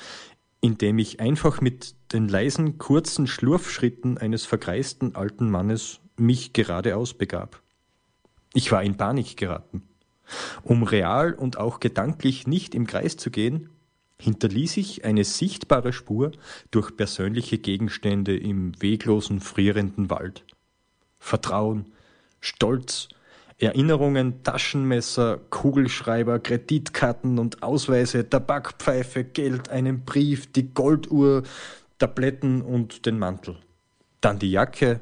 Speaker 3: in dem ich einfach mit den leisen, kurzen Schlurfschritten eines vergreisten alten Mannes mich geradeaus begab. Ich war in Panik geraten. Um real und auch gedanklich nicht im Kreis zu gehen, hinterließ ich eine sichtbare Spur durch persönliche Gegenstände im weglosen, frierenden Wald. Vertrauen, Stolz, Erinnerungen, Taschenmesser, Kugelschreiber, Kreditkarten und Ausweise, Tabakpfeife, Geld, einen Brief, die Golduhr, Tabletten und den Mantel. Dann die Jacke,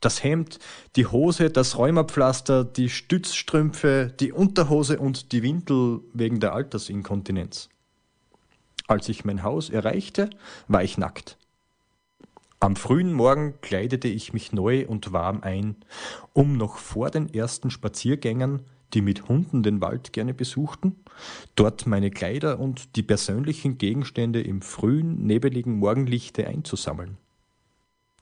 Speaker 3: das Hemd, die Hose, das Rheumapflaster, die Stützstrümpfe, die Unterhose und die Windel wegen der Altersinkontinenz. Als ich mein Haus erreichte, war ich nackt. Am frühen Morgen kleidete ich mich neu und warm ein, um noch vor den ersten Spaziergängern, die mit Hunden den Wald gerne besuchten, dort meine Kleider und die persönlichen Gegenstände im frühen, nebeligen Morgenlichte einzusammeln.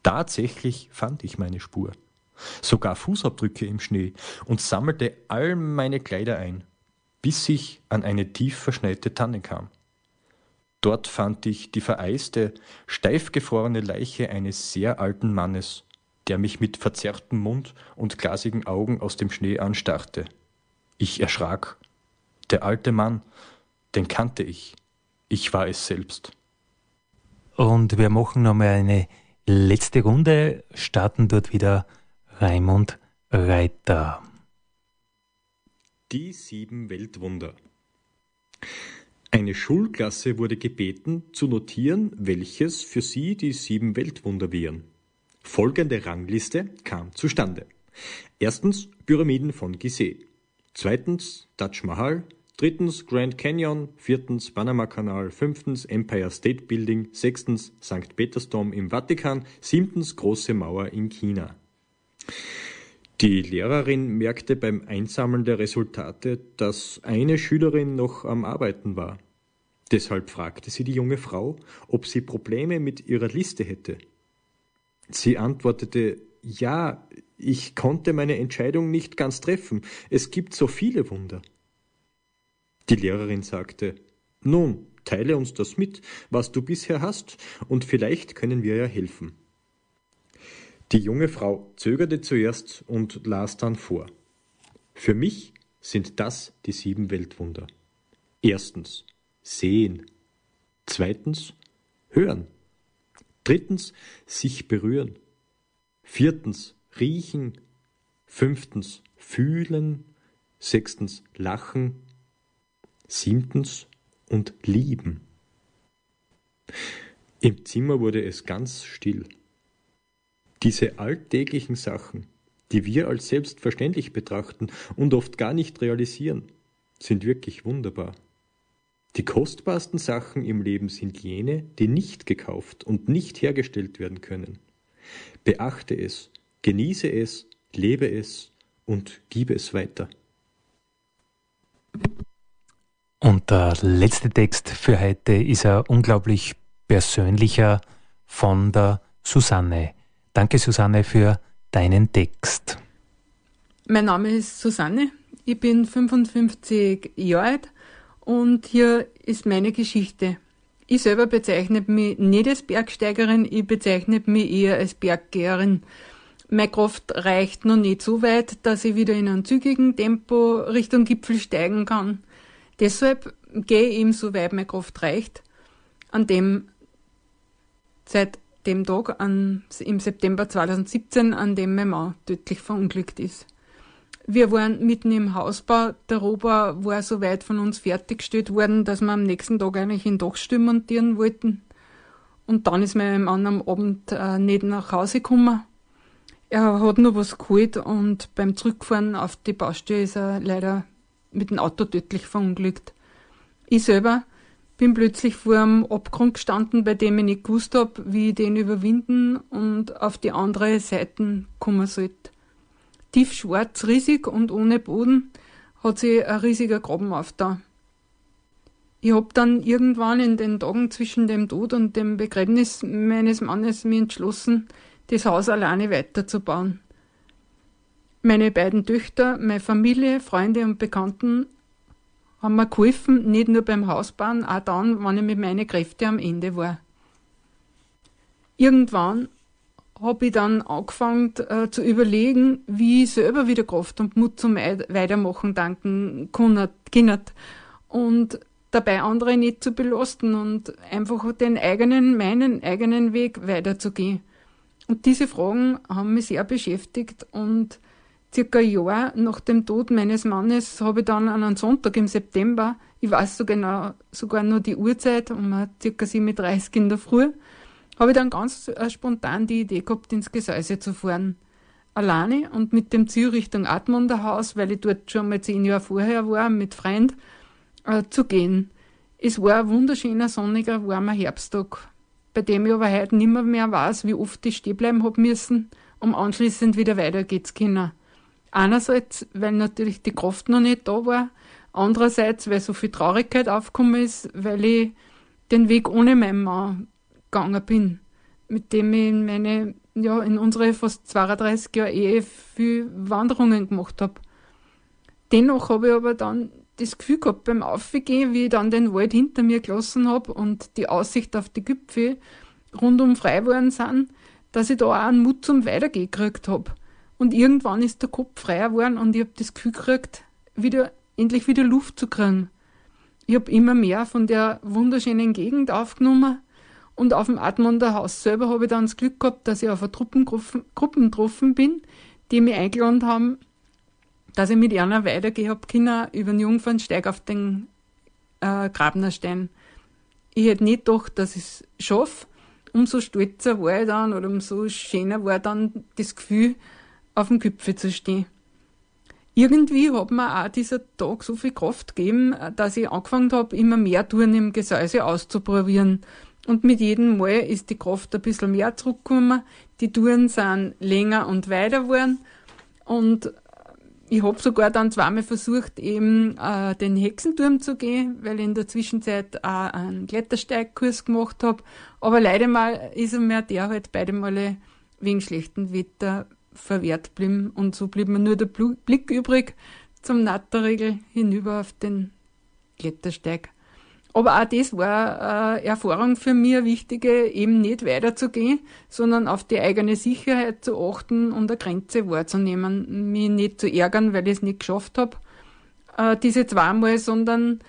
Speaker 3: Tatsächlich fand ich meine Spur, sogar Fußabdrücke im Schnee und sammelte all meine Kleider ein, bis ich an eine tief verschneite Tanne kam. Dort fand ich die vereiste, steif gefrorene Leiche eines sehr alten Mannes, der mich mit verzerrtem Mund und glasigen Augen aus dem Schnee anstarrte. Ich erschrak. Der alte Mann, den kannte ich. Ich war es selbst.
Speaker 2: Und wir machen nochmal eine letzte Runde, starten dort wieder Raimund Reiter.
Speaker 3: Die sieben Weltwunder. Eine Schulklasse wurde gebeten, zu notieren, welches für sie die sieben Weltwunder wären. Folgende Rangliste kam zustande. Erstens Pyramiden von Gizeh. Zweitens Taj Mahal. Drittens Grand Canyon. Viertens Panama-Kanal. Fünftens Empire State Building. Sechstens St. Petersdom im Vatikan. Siebtens Große Mauer in China. Die Lehrerin merkte beim Einsammeln der Resultate, dass eine Schülerin noch am Arbeiten war. Deshalb fragte sie die junge Frau, ob sie Probleme mit ihrer Liste hätte. Sie antwortete Ja, ich konnte meine Entscheidung nicht ganz treffen, es gibt so viele Wunder. Die Lehrerin sagte Nun, teile uns das mit, was du bisher hast, und vielleicht können wir ja helfen. Die junge Frau zögerte zuerst und las dann vor. Für mich sind das die sieben Weltwunder. Erstens sehen. Zweitens hören. Drittens sich berühren. Viertens riechen. Fünftens fühlen. Sechstens lachen. Siebtens und lieben. Im Zimmer wurde es ganz still. Diese alltäglichen Sachen, die wir als selbstverständlich betrachten und oft gar nicht realisieren, sind wirklich wunderbar. Die kostbarsten Sachen im Leben sind jene, die nicht gekauft und nicht hergestellt werden können. Beachte es, genieße es, lebe es und gib es weiter.
Speaker 2: Und der letzte Text für heute ist ein unglaublich persönlicher von der Susanne. Danke, Susanne, für deinen Text.
Speaker 8: Mein Name ist Susanne. Ich bin 55 Jahre alt und hier ist meine Geschichte. Ich selber bezeichne mich nicht als Bergsteigerin, ich bezeichne mich eher als Berggeherin. Meine Kraft reicht noch nicht so weit, dass ich wieder in einem zügigen Tempo Richtung Gipfel steigen kann. Deshalb gehe ich eben so weit meine Kraft reicht, an dem seit dem Tag an, im September 2017, an dem mein Mann tödlich verunglückt ist. Wir waren mitten im Hausbau. Der Rohbau war so weit von uns fertiggestellt worden, dass wir am nächsten Tag eigentlich in Dachstuhl montieren wollten. Und dann ist mein Mann am Abend äh, nicht nach Hause gekommen. Er hat nur was geholt und beim Zurückfahren auf die Baustelle ist er leider mit dem Auto tödlich verunglückt. Ich selber bin plötzlich vor einem Abgrund gestanden, bei dem ich nicht gewusst hab, wie ich den überwinden und auf die andere Seite kommen sollte. Tief schwarz, riesig und ohne Boden hat sich ein riesiger Graben aufgetan. Ich hab dann irgendwann in den Tagen zwischen dem Tod und dem Begräbnis meines Mannes mir entschlossen, das Haus alleine weiterzubauen. Meine beiden Töchter, meine Familie, Freunde und Bekannten haben mir geholfen, nicht nur beim Hausbauen, auch dann, wenn ich mit meinen Kräften am Ende war. Irgendwann habe ich dann angefangen äh, zu überlegen, wie ich selber wieder Kraft und Mut zum Weitermachen danken können. Und dabei andere nicht zu belasten und einfach den eigenen, meinen eigenen Weg weiterzugehen. Und diese Fragen haben mich sehr beschäftigt und circa ein Jahr nach dem Tod meines Mannes habe ich dann an einem Sonntag im September, ich weiß so genau, sogar nur die Uhrzeit, um circa 37 in der Früh, habe ich dann ganz äh, spontan die Idee gehabt, ins Gesäuse zu fahren. Alleine und mit dem Ziel Richtung Admonderhaus, weil ich dort schon mal zehn Jahre vorher war, mit Freund, äh, zu gehen. Es war ein wunderschöner, sonniger, warmer Herbsttag, bei dem ich aber heute nimmer mehr weiß, wie oft ich stehen bleiben hab müssen, um anschließend wieder weitergehen zu können. Einerseits, weil natürlich die Kraft noch nicht da war, andererseits, weil so viel Traurigkeit aufgekommen ist, weil ich den Weg ohne meinen Mann gegangen bin, mit dem ich in meine, ja, in unsere fast 32 Jahre Ehe viel Wanderungen gemacht habe. Dennoch habe ich aber dann das Gefühl gehabt beim Aufgehen, wie ich dann den Wald hinter mir gelassen habe und die Aussicht auf die Gipfel rundum frei geworden sind, dass ich da auch einen Mut zum Weitergehen gekriegt habe. Und irgendwann ist der Kopf freier geworden und ich habe das Gefühl gekriegt, wieder, endlich wieder Luft zu kriegen. Ich habe immer mehr von der wunderschönen Gegend aufgenommen und auf dem Admonder Haus selber habe ich dann das Glück gehabt, dass ich auf eine Truppengruppe getroffen bin, die mich eingeladen haben, dass ich mit einer weitergehe habe können über den Jungfernsteig auf den äh, Grabnerstein. Ich hätte nicht gedacht, dass ich es schaffe. Umso stolzer war ich dann oder umso schöner war dann das Gefühl, auf dem Gipfel zu stehen. Irgendwie hat mir auch dieser Tag so viel Kraft gegeben, dass ich angefangen habe, immer mehr Touren im Gesäuse auszuprobieren. Und mit jedem Mal ist die Kraft ein bisschen mehr zurückgekommen. Die Touren sind länger und weiter geworden. Und ich habe sogar dann zweimal versucht, eben äh, den Hexenturm zu gehen, weil ich in der Zwischenzeit auch einen Klettersteigkurs gemacht habe. Aber leider mal ist mir der halt beide Male wegen schlechtem Wetter verwehrt blieben. Und so blieb mir nur der Blick übrig zum Natterregel hinüber auf den Klettersteig. Aber auch das war eine Erfahrung für mich, eine wichtige, eben nicht weiterzugehen, sondern auf die eigene Sicherheit zu achten und eine Grenze wahrzunehmen, mich nicht zu ärgern, weil ich es nicht geschafft habe, äh, diese zweimal, sondern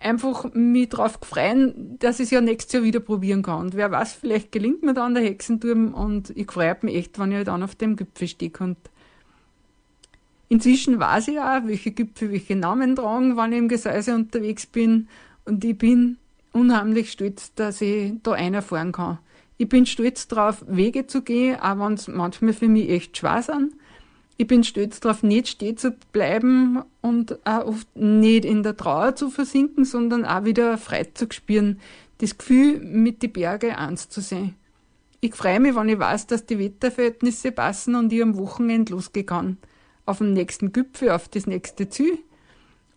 Speaker 8: einfach mich darauf freuen, dass ich es ja nächstes Jahr wieder probieren kann. Und wer weiß, vielleicht gelingt mir dann der Hexenturm und ich freue mich echt, wenn ich dann auf dem Gipfel stehe. Und inzwischen weiß ich auch, welche Gipfel welche Namen tragen, wenn ich im Gesäuse unterwegs bin und ich bin unheimlich stolz, dass ich da einer fahren kann. Ich bin stolz darauf, Wege zu gehen, auch wenn es manchmal für mich echt schwer sind. Ich bin stolz darauf, nicht stehen zu bleiben und auch oft nicht in der Trauer zu versinken, sondern auch wieder frei zu spüren. Das Gefühl, mit die Berge eins zu sehen. Ich freue mich, wenn ich weiß, dass die Wetterverhältnisse passen und ich am Wochenende losgehen kann. Auf den nächsten Gipfel, auf das nächste Ziel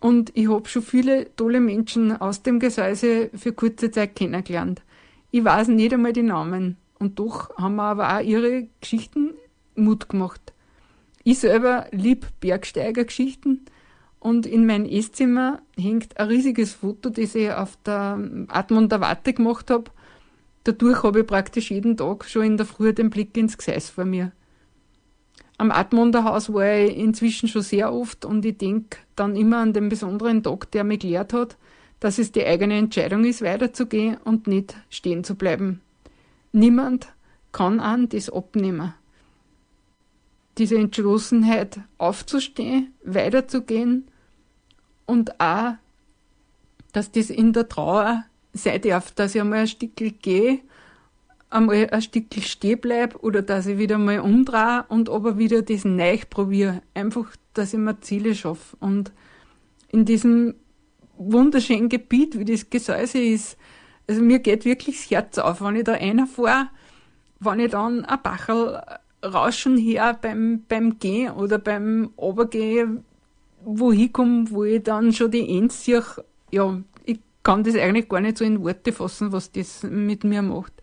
Speaker 8: und ich habe schon viele tolle Menschen aus dem Gesäuse für kurze Zeit kennengelernt. Ich weiß nicht einmal die Namen. Und doch haben mir aber auch ihre Geschichten Mut gemacht. Ich selber lieb Bergsteigergeschichten und in meinem Esszimmer hängt ein riesiges Foto, das ich auf der Admonder Warte gemacht habe. Dadurch habe ich praktisch jeden Tag schon in der Früh den Blick ins Gesäß vor mir. Am Admonderhaus war ich inzwischen schon sehr oft und ich denke dann immer an den besonderen Tag, der mich gelehrt hat, dass es die eigene Entscheidung ist, weiterzugehen und nicht stehen zu bleiben. Niemand kann an das abnehmen. Diese Entschlossenheit aufzustehen, weiterzugehen und auch, dass das in der Trauer sein darf, dass ich einmal ein Stückchen gehe einmal ein Stück stehen bleib oder dass ich wieder mal umdrehe und aber wieder diesen Neich probiere. Einfach, dass ich mir Ziele schaffe. Und in diesem wunderschönen Gebiet, wie das Gesäuse ist, also mir geht wirklich das Herz auf, wenn ich da einer fahre, wenn ich dann ein Bachel rauschen her beim, beim Gehen oder beim Obergehen, wo ich komme, wo ich dann schon die Ends ja, ich kann das eigentlich gar nicht so in Worte fassen, was das mit mir macht.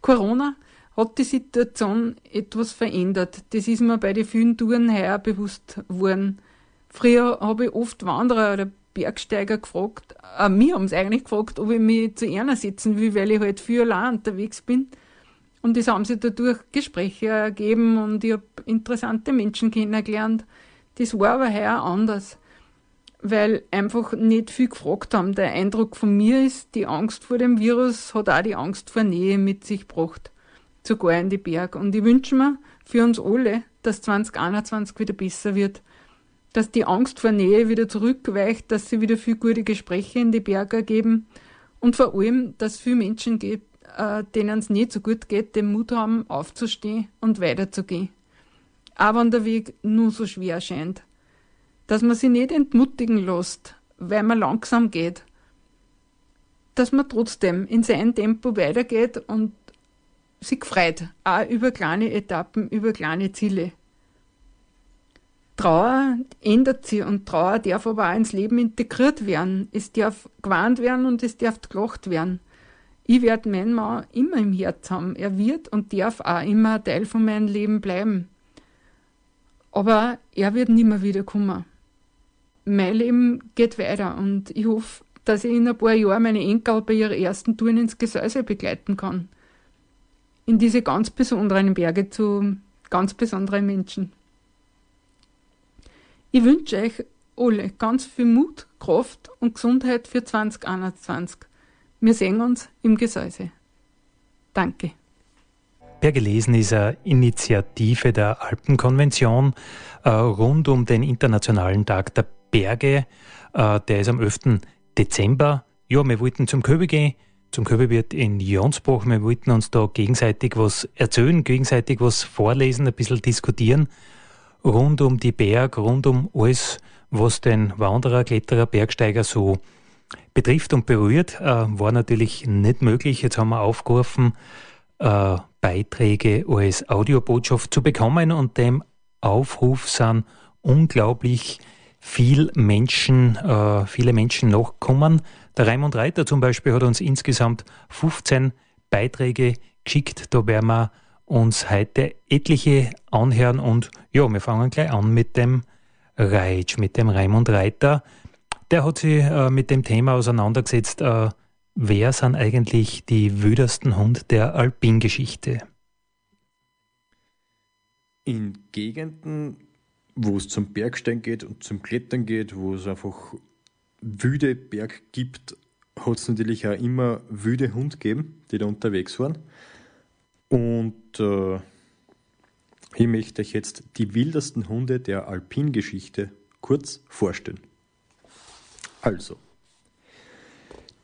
Speaker 8: Corona hat die Situation etwas verändert. Das ist mir bei den vielen Touren heuer bewusst worden. Früher habe ich oft Wanderer oder Bergsteiger gefragt, äh, mir haben sie eigentlich gefragt, ob ich mich zu einer sitzen will, weil ich halt viel allein unterwegs bin. Und es haben sich dadurch Gespräche ergeben und ich habe interessante Menschen kennengelernt. Das war aber heuer anders, weil einfach nicht viel gefragt haben. Der Eindruck von mir ist, die Angst vor dem Virus hat auch die Angst vor Nähe mit sich gebracht, sogar in die Berg. Und ich wünsche mir für uns alle, dass 2021 wieder besser wird, dass die Angst vor Nähe wieder zurückweicht, dass sie wieder viel gute Gespräche in die Berge geben und vor allem, dass es viele Menschen gibt, äh, denen es nicht so gut geht, den Mut haben, aufzustehen und weiterzugehen. Auch wenn der Weg nur so schwer scheint. Dass man sich nicht entmutigen lässt, weil man langsam geht. Dass man trotzdem in sein Tempo weitergeht und sich freut, auch über kleine Etappen, über kleine Ziele. Trauer ändert sich und Trauer darf aber auch ins Leben integriert werden. Es darf gewarnt werden und es darf gelacht werden. Ich werde meinen Mann immer im Herz haben. Er wird und darf auch immer ein Teil von meinem Leben bleiben. Aber er wird nimmer wiederkommen. Mein Leben geht weiter und ich hoffe, dass ich in ein paar Jahren meine Enkel bei ihrer ersten Touren ins Gesäuse begleiten kann. In diese ganz besonderen Berge zu ganz besonderen Menschen. Ich wünsche euch alle ganz viel Mut, Kraft und Gesundheit für 2021. Wir sehen uns im Gesäuse. Danke.
Speaker 2: Wer gelesen ist eine Initiative der Alpenkonvention äh, rund um den Internationalen Tag der Berge. Äh, der ist am 11. Dezember. Ja, wir wollten zum Köbe gehen. Zum Köbe wird in Jonsbach. Wir wollten uns da gegenseitig was erzählen, gegenseitig was vorlesen, ein bisschen diskutieren rund um die Berg, rund um alles, was den Wanderer, Kletterer, Bergsteiger so betrifft und berührt, äh, war natürlich nicht möglich. Jetzt haben wir aufgerufen, äh, Beiträge als Audiobotschaft zu bekommen und dem Aufruf sind unglaublich viel Menschen, äh, viele Menschen nachgekommen. Der Raimund Reiter zum Beispiel hat uns insgesamt 15 Beiträge geschickt. Da werden wir uns heute etliche anhören und ja, wir fangen gleich an mit dem Reitsch, mit dem Raimund Reiter. Der hat sich äh, mit dem Thema auseinandergesetzt, äh, wer sind eigentlich die wüdersten Hunde der Alpingeschichte?
Speaker 3: In Gegenden, wo es zum Bergsteigen geht und zum Klettern geht, wo es einfach wüde Berg gibt, hat es natürlich auch immer wüde Hunde gegeben, die da unterwegs waren. Und äh, ich möchte euch jetzt die wildesten Hunde der Alpingeschichte kurz vorstellen. Also,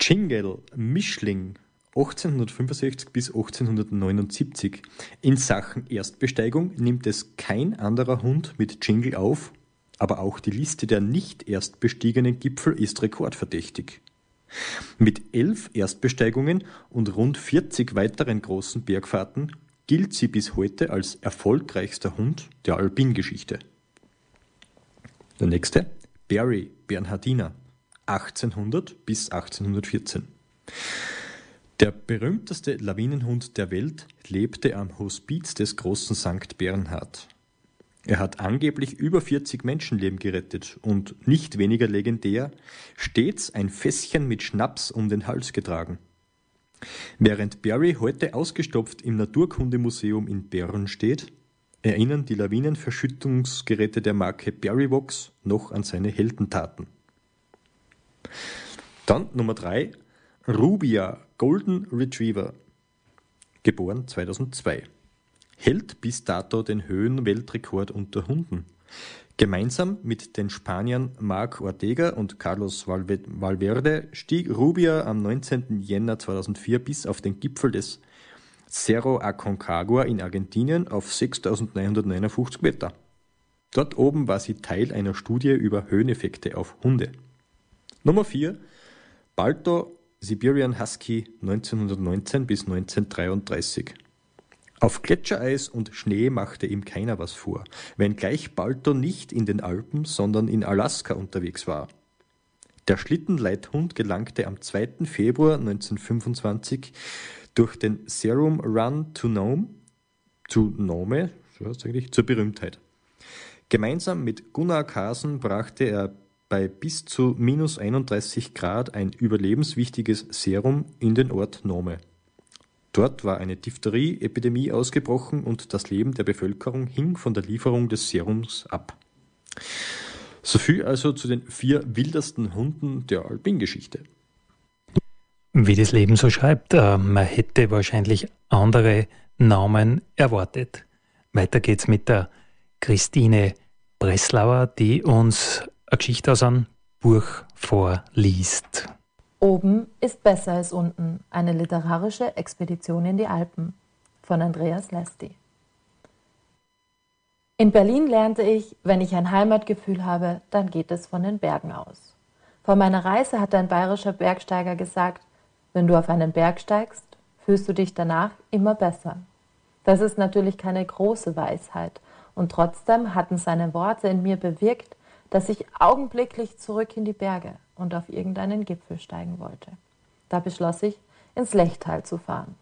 Speaker 3: Chingel Mischling 1865 bis 1879. In Sachen Erstbesteigung nimmt es kein anderer Hund mit Jingle auf, aber auch die Liste der nicht erstbestiegenen Gipfel ist rekordverdächtig. Mit elf Erstbesteigungen und rund 40 weiteren großen Bergfahrten gilt sie bis heute als erfolgreichster Hund der Alpingeschichte. Der nächste, Barry Bernhardiner, 1800 bis 1814. Der berühmteste Lawinenhund der Welt lebte am Hospiz des großen St. Bernhard. Er hat angeblich über 40 Menschenleben gerettet und, nicht weniger legendär, stets ein Fässchen mit Schnaps um den Hals getragen. Während Barry heute ausgestopft im Naturkundemuseum in Bern steht, erinnern die Lawinenverschüttungsgeräte der Marke Barryvox noch an seine Heldentaten. Dann Nummer 3, Rubia Golden Retriever, geboren 2002 hält bis dato den Höhenweltrekord unter Hunden. Gemeinsam mit den Spaniern Marc Ortega und Carlos Valverde stieg Rubia am 19. Jänner 2004 bis auf den Gipfel des Cerro Aconcagua in Argentinien auf 6.959 Meter. Dort oben war sie Teil einer Studie über Höheneffekte auf Hunde. Nummer 4. Balto Siberian Husky 1919 bis 1933. Auf Gletschereis und Schnee machte ihm keiner was vor, wenngleich Balto nicht in den Alpen, sondern in Alaska unterwegs war. Der Schlittenleithund gelangte am 2. Februar 1925 durch den Serum Run to Nome, zu Nome, so eigentlich, zur Berühmtheit. Gemeinsam mit Gunnar Carson brachte er bei bis zu minus 31 Grad ein überlebenswichtiges Serum in den Ort Nome. Dort war eine Diphtherie-Epidemie ausgebrochen und das Leben der Bevölkerung hing von der Lieferung des Serums ab. So viel also zu den vier wildesten Hunden der Alpingeschichte.
Speaker 2: Wie das Leben so schreibt, äh, man hätte wahrscheinlich andere Namen erwartet. Weiter geht's mit der Christine Breslauer, die uns eine Geschichte aus einem Buch vorliest.
Speaker 9: Oben ist besser als unten. Eine literarische Expedition in die Alpen von Andreas Lesti. In Berlin lernte ich, wenn ich ein Heimatgefühl habe, dann geht es von den Bergen aus. Vor meiner Reise hat ein bayerischer Bergsteiger gesagt, wenn du auf einen Berg steigst, fühlst du dich danach immer besser. Das ist natürlich keine große Weisheit, und trotzdem hatten seine Worte in mir bewirkt, dass ich augenblicklich zurück in die Berge und auf irgendeinen Gipfel steigen wollte. Da beschloss ich, ins Lechtal zu fahren.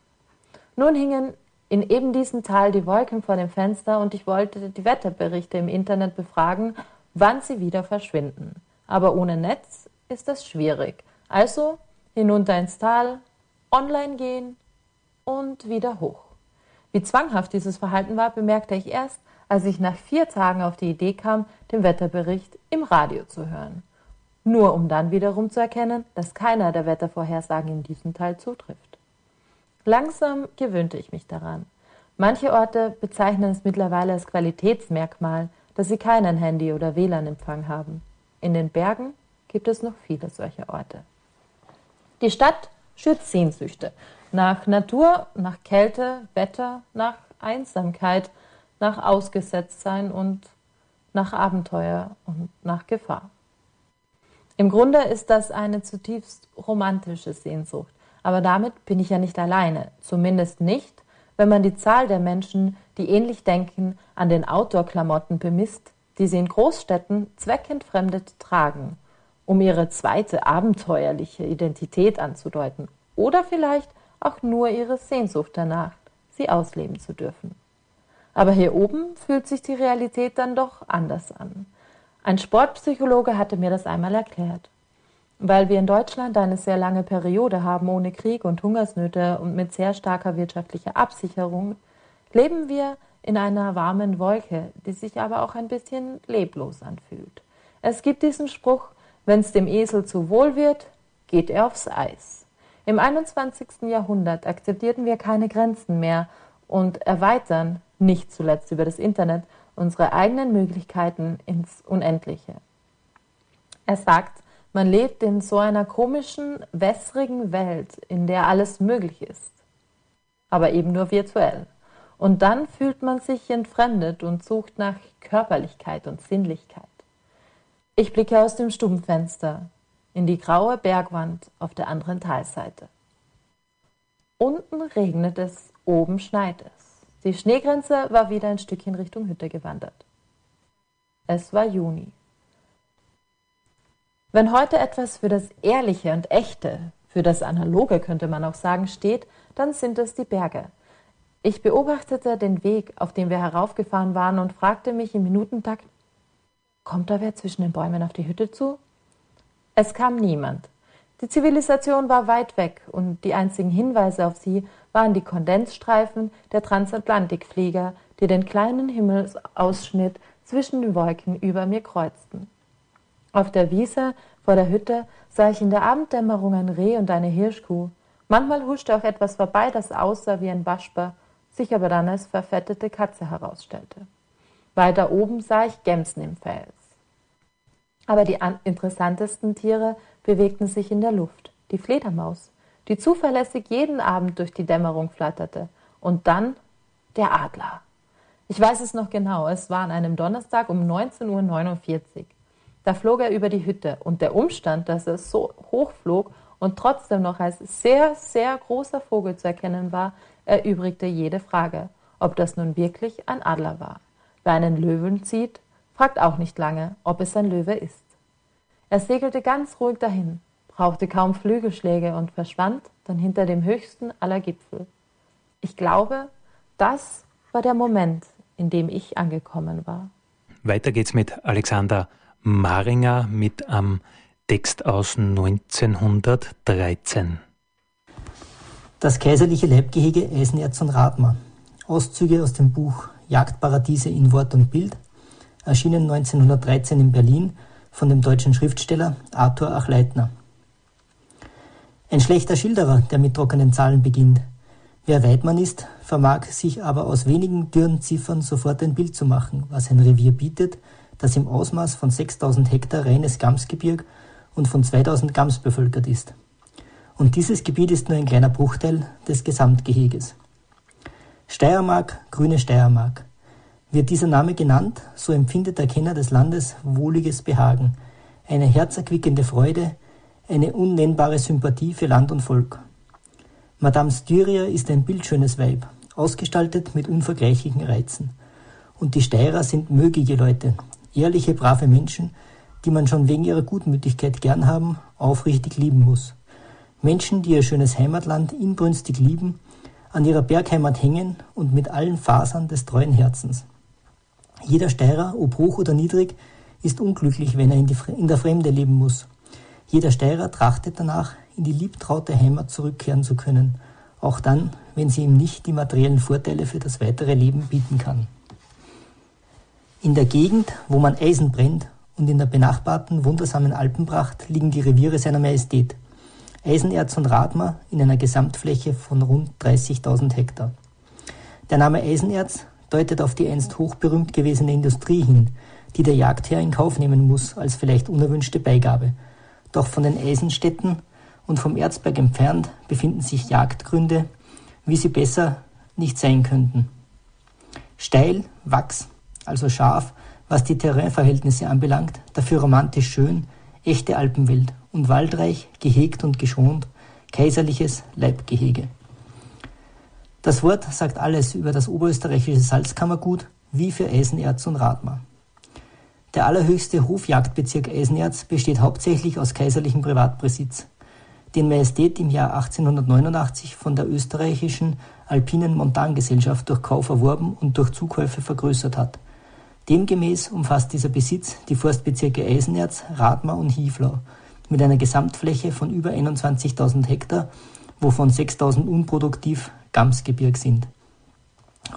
Speaker 9: Nun hingen in eben diesem Tal die Wolken vor dem Fenster und ich wollte die Wetterberichte im Internet befragen, wann sie wieder verschwinden. Aber ohne Netz ist das schwierig. Also hinunter ins Tal, online gehen und wieder hoch. Wie zwanghaft dieses Verhalten war, bemerkte ich erst, als ich nach vier Tagen auf die Idee kam, den Wetterbericht im Radio zu hören. Nur um dann wiederum zu erkennen, dass keiner der Wettervorhersagen in diesem Teil zutrifft. Langsam gewöhnte ich mich daran. Manche Orte bezeichnen es mittlerweile als Qualitätsmerkmal, dass sie keinen Handy- oder WLAN-Empfang haben. In den Bergen gibt es noch viele solcher Orte. Die Stadt schürt Sehnsüchte nach Natur, nach Kälte, Wetter, nach Einsamkeit, nach Ausgesetztsein und nach Abenteuer und nach Gefahr. Im Grunde ist das eine zutiefst romantische Sehnsucht, aber damit bin ich ja nicht alleine, zumindest nicht, wenn man die Zahl der Menschen, die ähnlich denken, an den Outdoor-Klamotten bemisst, die sie in Großstädten zweckentfremdet tragen, um ihre zweite abenteuerliche Identität anzudeuten oder vielleicht auch nur ihre Sehnsucht danach, sie ausleben zu dürfen. Aber hier oben fühlt sich die Realität dann doch anders an. Ein Sportpsychologe hatte mir das einmal erklärt. Weil wir in Deutschland eine sehr lange Periode haben ohne Krieg und Hungersnöte und mit sehr starker wirtschaftlicher Absicherung, leben wir in einer warmen Wolke, die sich aber auch ein bisschen leblos anfühlt. Es gibt diesen Spruch, wenn es dem Esel zu wohl wird, geht er aufs Eis. Im 21. Jahrhundert akzeptierten wir keine Grenzen mehr und erweitern, nicht zuletzt über das Internet, unsere eigenen Möglichkeiten ins Unendliche. Er sagt, man lebt in so einer komischen, wässrigen Welt, in der alles möglich ist, aber eben nur virtuell. Und dann fühlt man sich entfremdet und sucht nach Körperlichkeit und Sinnlichkeit. Ich blicke aus dem Stubenfenster in die graue Bergwand auf der anderen Talseite. Unten regnet es, oben schneit es. Die Schneegrenze war wieder ein Stückchen Richtung Hütte gewandert. Es war Juni. Wenn heute etwas für das Ehrliche und Echte, für das Analoge könnte man auch sagen, steht, dann sind es die Berge. Ich beobachtete den Weg, auf dem wir heraufgefahren waren und fragte mich im Minutentakt, kommt da wer zwischen den Bäumen auf die Hütte zu? Es kam niemand. Die Zivilisation war weit weg und die einzigen Hinweise auf sie waren die Kondensstreifen der Transatlantikflieger, die den kleinen Himmelsausschnitt zwischen den Wolken über mir kreuzten. Auf der Wiese vor der Hütte sah ich in der Abenddämmerung ein Reh und eine Hirschkuh. Manchmal huschte auch etwas vorbei, das aussah wie ein Waschbär, sich aber dann als verfettete Katze herausstellte. Weiter oben sah ich Gemsen im Fels. Aber die interessantesten Tiere bewegten sich in der Luft. Die Fledermaus, die zuverlässig jeden Abend durch die Dämmerung flatterte. Und dann der Adler. Ich weiß es noch genau, es war an einem Donnerstag um 19.49 Uhr. Da flog er über die Hütte und der Umstand, dass er so hoch flog und trotzdem noch als sehr, sehr großer Vogel zu erkennen war, erübrigte jede Frage, ob das nun wirklich ein Adler war. Wer einen Löwen zieht, fragt auch nicht lange, ob es ein Löwe ist. Er segelte ganz ruhig dahin, brauchte kaum Flügelschläge und verschwand dann hinter dem höchsten aller Gipfel. Ich glaube, das war der Moment, in dem ich angekommen war.
Speaker 2: Weiter geht's mit Alexander Maringer mit einem Text aus 1913.
Speaker 10: Das kaiserliche Leibgehege Eisenerz und Radmar. Auszüge aus dem Buch Jagdparadiese in Wort und Bild, erschienen 1913 in Berlin von dem deutschen Schriftsteller Arthur Achleitner. Ein schlechter Schilderer, der mit trockenen Zahlen beginnt. Wer Weidmann ist, vermag sich aber aus wenigen dürren Ziffern sofort ein Bild zu machen, was ein Revier bietet, das im Ausmaß von 6000 Hektar reines Gamsgebirg und von 2000 Gams bevölkert ist. Und dieses Gebiet ist nur ein kleiner Bruchteil des Gesamtgeheges. Steiermark, grüne Steiermark. Wird dieser Name genannt, so empfindet der Kenner des Landes wohliges Behagen, eine herzerquickende Freude, eine unnennbare Sympathie für Land und Volk. Madame Styria ist ein bildschönes Weib, ausgestaltet mit unvergleichlichen Reizen. Und die Steirer sind mögige Leute, ehrliche, brave Menschen, die man schon wegen ihrer Gutmütigkeit gern haben, aufrichtig lieben muss. Menschen, die ihr schönes Heimatland inbrünstig lieben, an ihrer Bergheimat hängen und mit allen Fasern des treuen Herzens. Jeder Steirer, ob hoch oder niedrig, ist unglücklich, wenn er in, in der Fremde leben muss. Jeder Steirer trachtet danach, in die liebtraute Heimat zurückkehren zu können, auch dann, wenn sie ihm nicht die materiellen Vorteile für das weitere Leben bieten kann. In der Gegend, wo man Eisen brennt und in der benachbarten wundersamen Alpenpracht liegen die Reviere seiner Majestät – Eisenerz und Radmar in einer Gesamtfläche von rund 30.000 Hektar. Der Name Eisenerz deutet auf die einst hochberühmt gewesene Industrie hin, die der Jagdherr in Kauf nehmen muss als vielleicht unerwünschte Beigabe. Doch von den Eisenstädten und vom Erzberg entfernt befinden sich Jagdgründe, wie sie besser nicht sein könnten. Steil, Wachs, also scharf, was die Terrainverhältnisse anbelangt, dafür romantisch schön, echte Alpenwelt und waldreich, gehegt und geschont, kaiserliches Leibgehege. Das Wort sagt alles über das oberösterreichische Salzkammergut wie für Eisenerz und Radmar. Der allerhöchste Hofjagdbezirk Eisenerz besteht hauptsächlich aus kaiserlichem Privatbesitz, den Majestät im Jahr 1889 von der österreichischen Alpinen Montangesellschaft durch Kauf erworben und durch Zukäufe vergrößert hat. Demgemäß umfasst dieser Besitz die Forstbezirke Eisenerz, Radmar und Hieflau mit einer Gesamtfläche von über 21.000 Hektar, wovon 6.000 unproduktiv Gamsgebirg sind.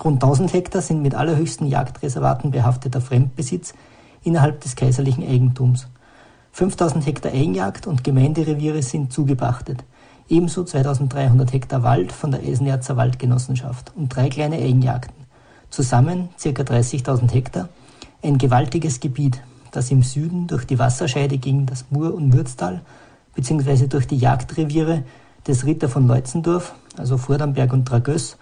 Speaker 10: Rund 1000 Hektar sind mit allerhöchsten Jagdreservaten behafteter Fremdbesitz innerhalb des kaiserlichen Eigentums. 5000 Hektar Eigenjagd und Gemeindereviere sind zugepachtet. Ebenso 2300 Hektar Wald von der Eisenerzer Waldgenossenschaft und drei kleine Eigenjagden. Zusammen ca. 30.000 Hektar, ein gewaltiges Gebiet, das im Süden durch die Wasserscheide gegen das Mur- und Mürztal bzw. durch die Jagdreviere des Ritter von Leutzendorf, also Vordamberg und Dragöss,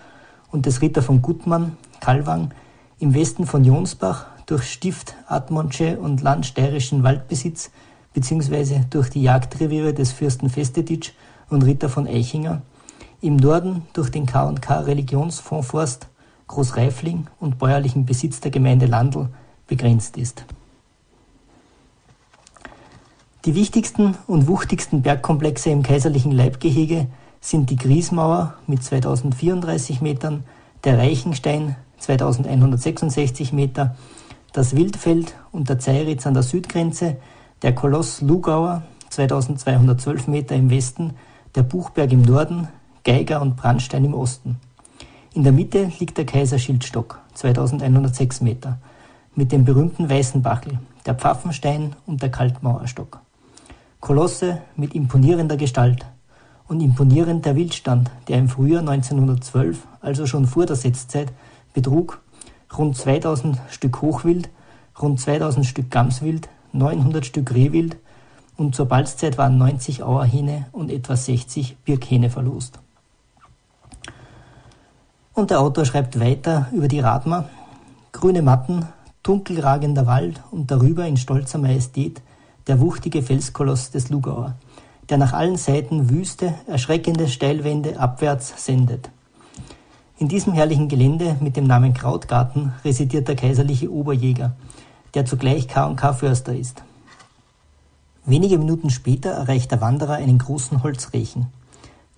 Speaker 10: und des Ritter von Gutmann, Kalwang, im Westen von Jonsbach durch Stift, Admondsche und landsteirischen Waldbesitz bzw. durch die Jagdreviere des Fürsten Festetitsch und Ritter von Eichinger, im Norden durch den K&K Religionsfondsforst Großreifling und bäuerlichen Besitz der Gemeinde Landl begrenzt ist. Die wichtigsten und wuchtigsten Bergkomplexe im kaiserlichen Leibgehege sind die Griesmauer mit 2034 Metern, der Reichenstein 2166 Meter, das Wildfeld und der Zeiritz an der Südgrenze, der Koloss Lugauer 2212 Meter im Westen, der Buchberg im Norden, Geiger und Brandstein im Osten. In der Mitte liegt der Kaiserschildstock 2106 Meter mit dem berühmten Weißenbachel, der Pfaffenstein und der Kaltmauerstock. Kolosse mit imponierender Gestalt und imponierend der Wildstand, der im Frühjahr 1912, also schon vor der Setzzeit, betrug rund 2000 Stück Hochwild, rund 2000 Stück Gamswild, 900 Stück Rehwild und zur Balzzeit waren 90 Auerhähne und etwa 60 Birkhähne verlost. Und der Autor schreibt weiter über die Radmar. Grüne Matten, dunkelragender Wald und darüber in stolzer Majestät der wuchtige Felskoloss des Lugauer, der nach allen Seiten wüste, erschreckende Steilwände abwärts sendet. In diesem herrlichen Gelände mit dem Namen Krautgarten residiert der kaiserliche Oberjäger, der zugleich K&K Förster ist. Wenige Minuten später erreicht der Wanderer einen großen Holzrechen.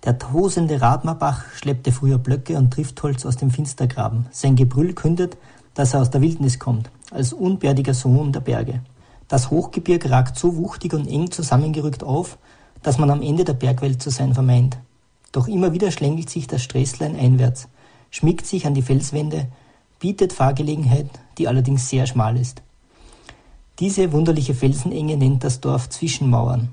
Speaker 10: Der tosende Radmarbach schleppte früher Blöcke und Triftholz aus dem Finstergraben. Sein Gebrüll kündet, dass er aus der Wildnis kommt, als unbärtiger Sohn der Berge. Das Hochgebirg ragt so wuchtig und eng zusammengerückt auf, dass man am Ende der Bergwelt zu sein vermeint. Doch immer wieder schlängelt sich das Sträßlein einwärts, schmiegt sich an die Felswände, bietet Fahrgelegenheit, die allerdings sehr schmal ist. Diese wunderliche Felsenenge nennt das Dorf Zwischenmauern.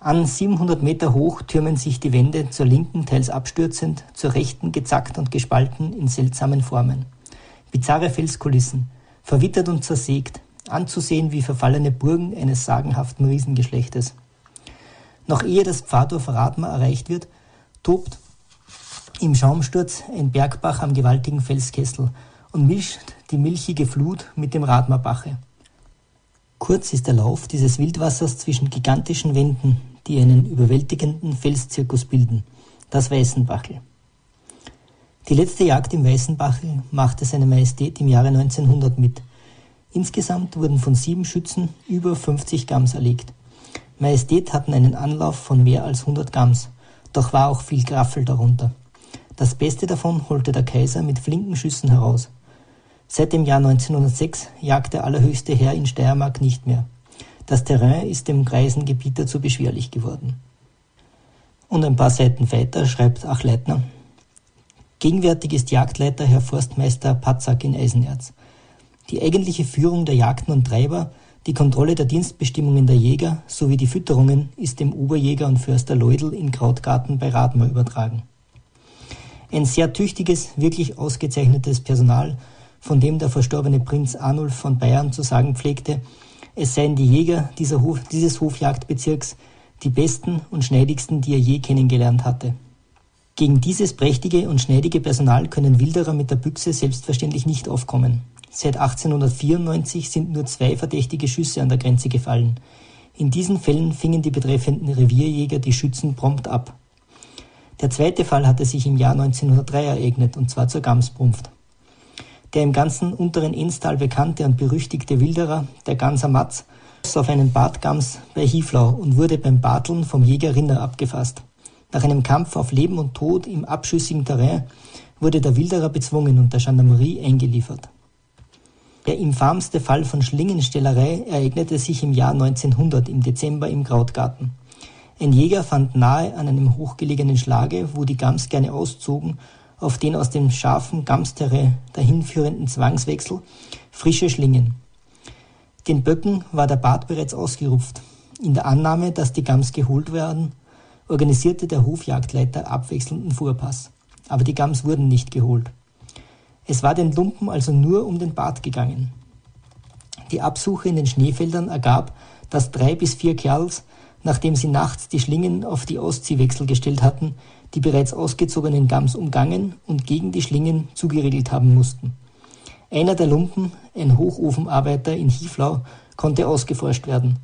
Speaker 10: An 700 Meter hoch türmen sich die Wände zur linken teils abstürzend, zur rechten gezackt und gespalten in seltsamen Formen. Bizarre Felskulissen, verwittert und zersägt, anzusehen wie verfallene Burgen eines sagenhaften Riesengeschlechtes. Noch ehe das Pfarrdorf Radmar erreicht wird, tobt im Schaumsturz ein Bergbach am gewaltigen Felskessel und mischt die milchige Flut mit dem Radmarbache. Kurz ist der Lauf dieses Wildwassers zwischen gigantischen Wänden, die einen überwältigenden Felszirkus bilden, das Weißenbachel. Die letzte Jagd im Weißenbachel machte seine Majestät im Jahre 1900 mit. Insgesamt wurden von sieben Schützen über 50 Gams erlegt. Majestät hatten einen Anlauf von mehr als 100 Gams, doch war auch viel Graffel darunter. Das Beste davon holte der Kaiser mit flinken Schüssen heraus. Seit dem Jahr 1906 jagt der allerhöchste Herr in Steiermark nicht mehr. Das Terrain ist dem Greisengebieter zu beschwerlich geworden. Und ein paar Seiten weiter schreibt Achleitner, Gegenwärtig ist Jagdleiter Herr Forstmeister Patzak in Eisenerz. Die eigentliche Führung der Jagden und Treiber, die Kontrolle der Dienstbestimmungen der Jäger sowie die Fütterungen ist dem Oberjäger und Förster Leudl in Krautgarten bei Radmar übertragen. Ein sehr tüchtiges, wirklich ausgezeichnetes Personal, von dem der verstorbene Prinz Arnulf von Bayern zu sagen pflegte, es seien die Jäger Hof, dieses Hofjagdbezirks die besten und schneidigsten, die er je kennengelernt hatte. Gegen dieses prächtige und schneidige Personal können Wilderer mit der Büchse selbstverständlich nicht aufkommen. Seit 1894 sind nur zwei verdächtige Schüsse an der Grenze gefallen. In diesen Fällen fingen die betreffenden Revierjäger die Schützen prompt ab. Der zweite Fall hatte sich im Jahr 1903 ereignet, und zwar zur Gamsbrunft. Der im ganzen unteren Enstal bekannte und berüchtigte Wilderer, der Ganser Matz, auf einen Bartgams bei Hieflau und wurde beim Barteln vom Jäger Rinder abgefasst. Nach einem Kampf auf Leben und Tod im abschüssigen Terrain wurde der Wilderer bezwungen und der Gendarmerie eingeliefert. Der infamste Fall von Schlingenstellerei ereignete sich im Jahr 1900 im Dezember im Krautgarten. Ein Jäger fand nahe an einem hochgelegenen Schlage, wo die Gams gerne auszogen, auf den aus dem scharfen Gamsterrain dahinführenden Zwangswechsel frische Schlingen. Den Böcken war der Bart bereits ausgerupft. In der Annahme, dass die Gams geholt werden, organisierte der Hofjagdleiter abwechselnden Fuhrpass. Aber die Gams wurden nicht geholt. Es war den Lumpen also nur um den Bart gegangen. Die Absuche in den Schneefeldern ergab, dass drei bis vier Kerls nachdem sie nachts die Schlingen auf die Ausziehwechsel gestellt hatten, die bereits ausgezogenen Gams umgangen und gegen die Schlingen zugeriegelt haben mussten. Einer der Lumpen, ein Hochofenarbeiter in Hieflau, konnte ausgeforscht werden.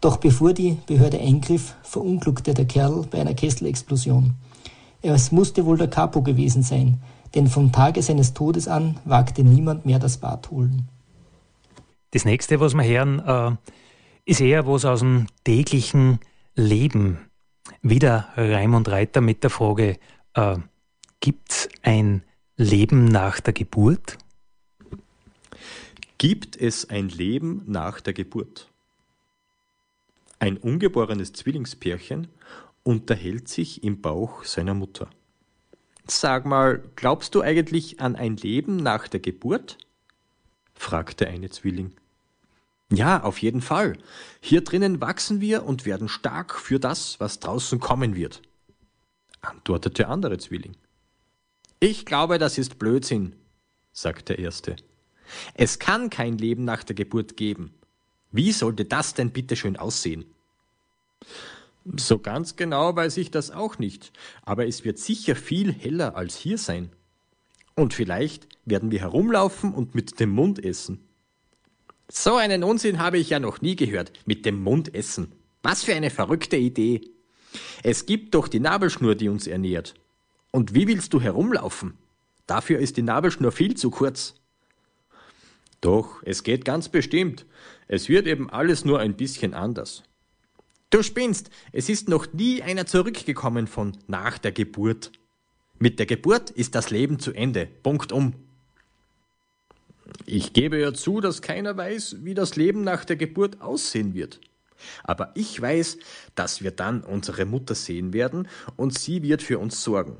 Speaker 10: Doch bevor die Behörde eingriff, verunglückte der Kerl bei einer Kesselexplosion. Es musste wohl der Capo gewesen sein, denn vom Tage seines Todes an wagte niemand mehr das Bad holen.
Speaker 2: Das nächste, was wir hören, äh, ist eher was aus dem täglichen Leben. Wieder Raimund Reiter mit der Frage, äh, gibt es ein Leben nach der Geburt?
Speaker 3: Gibt es ein Leben nach der Geburt? Ein ungeborenes Zwillingspärchen unterhält sich im Bauch seiner Mutter. Sag mal, glaubst du eigentlich an ein Leben nach der Geburt? fragte eine Zwilling. Ja, auf jeden Fall. Hier drinnen wachsen wir und werden stark für das, was draußen kommen wird, antwortete der andere Zwilling. Ich glaube, das ist Blödsinn, sagte der erste. Es kann kein Leben nach der Geburt geben. Wie sollte das denn bitte schön aussehen? So ganz genau weiß ich das auch nicht, aber es wird sicher viel heller als hier sein. Und vielleicht werden wir herumlaufen und mit dem Mund essen. So einen Unsinn habe ich ja noch nie gehört, mit dem Mund essen. Was für eine verrückte Idee. Es gibt doch die Nabelschnur, die uns ernährt. Und wie willst du herumlaufen? Dafür ist die Nabelschnur viel zu kurz. Doch, es geht ganz bestimmt. Es wird eben alles nur ein bisschen anders. Du spinnst, es ist noch nie einer zurückgekommen von nach der Geburt. Mit der Geburt ist das Leben zu Ende. Punkt um. Ich gebe ja zu, dass keiner weiß, wie das Leben nach der Geburt aussehen wird.
Speaker 11: Aber ich weiß, dass wir dann unsere Mutter sehen werden und sie wird für uns sorgen.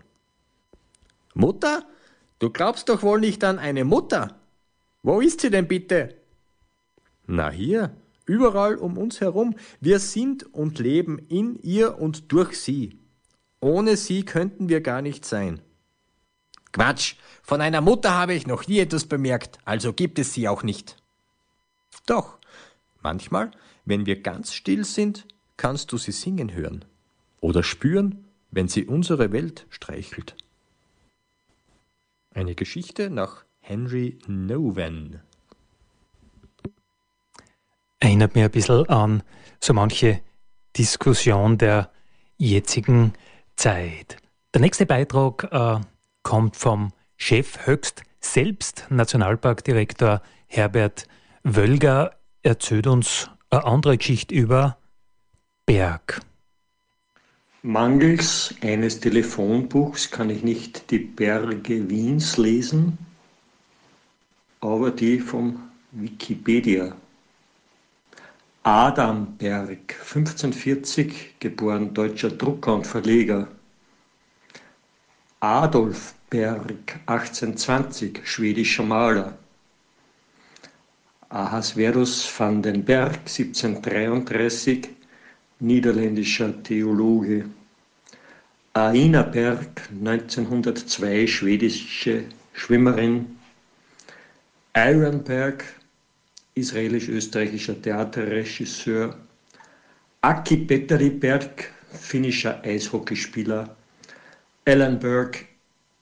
Speaker 11: Mutter? Du glaubst doch wohl nicht an eine Mutter? Wo ist sie denn bitte? Na hier, überall um uns herum. Wir sind und leben in ihr und durch sie. Ohne sie könnten wir gar nicht sein. Quatsch, von einer Mutter habe ich noch nie etwas bemerkt, also gibt es sie auch nicht. Doch, manchmal, wenn wir ganz still sind, kannst du sie singen hören oder spüren, wenn sie unsere Welt streichelt. Eine Geschichte nach Henry Nowen.
Speaker 2: Erinnert mir ein bisschen an so manche Diskussion der jetzigen Zeit. Der nächste Beitrag äh, kommt vom Chef höchst selbst, Nationalparkdirektor Herbert Wölger, erzählt uns eine andere Geschichte über Berg.
Speaker 5: Mangels eines Telefonbuchs kann ich nicht die Berge Wiens lesen, aber die vom Wikipedia. Adam Berg, 1540, geboren deutscher Drucker und Verleger. Adolf Berg, 1820, schwedischer Maler. Ahasverus van den Berg, 1733, niederländischer Theologe. Aina Berg, 1902, schwedische Schwimmerin. Aaron Berg, israelisch-österreichischer Theaterregisseur. Aki Petteri Berg, finnischer Eishockeyspieler. Alan Berg,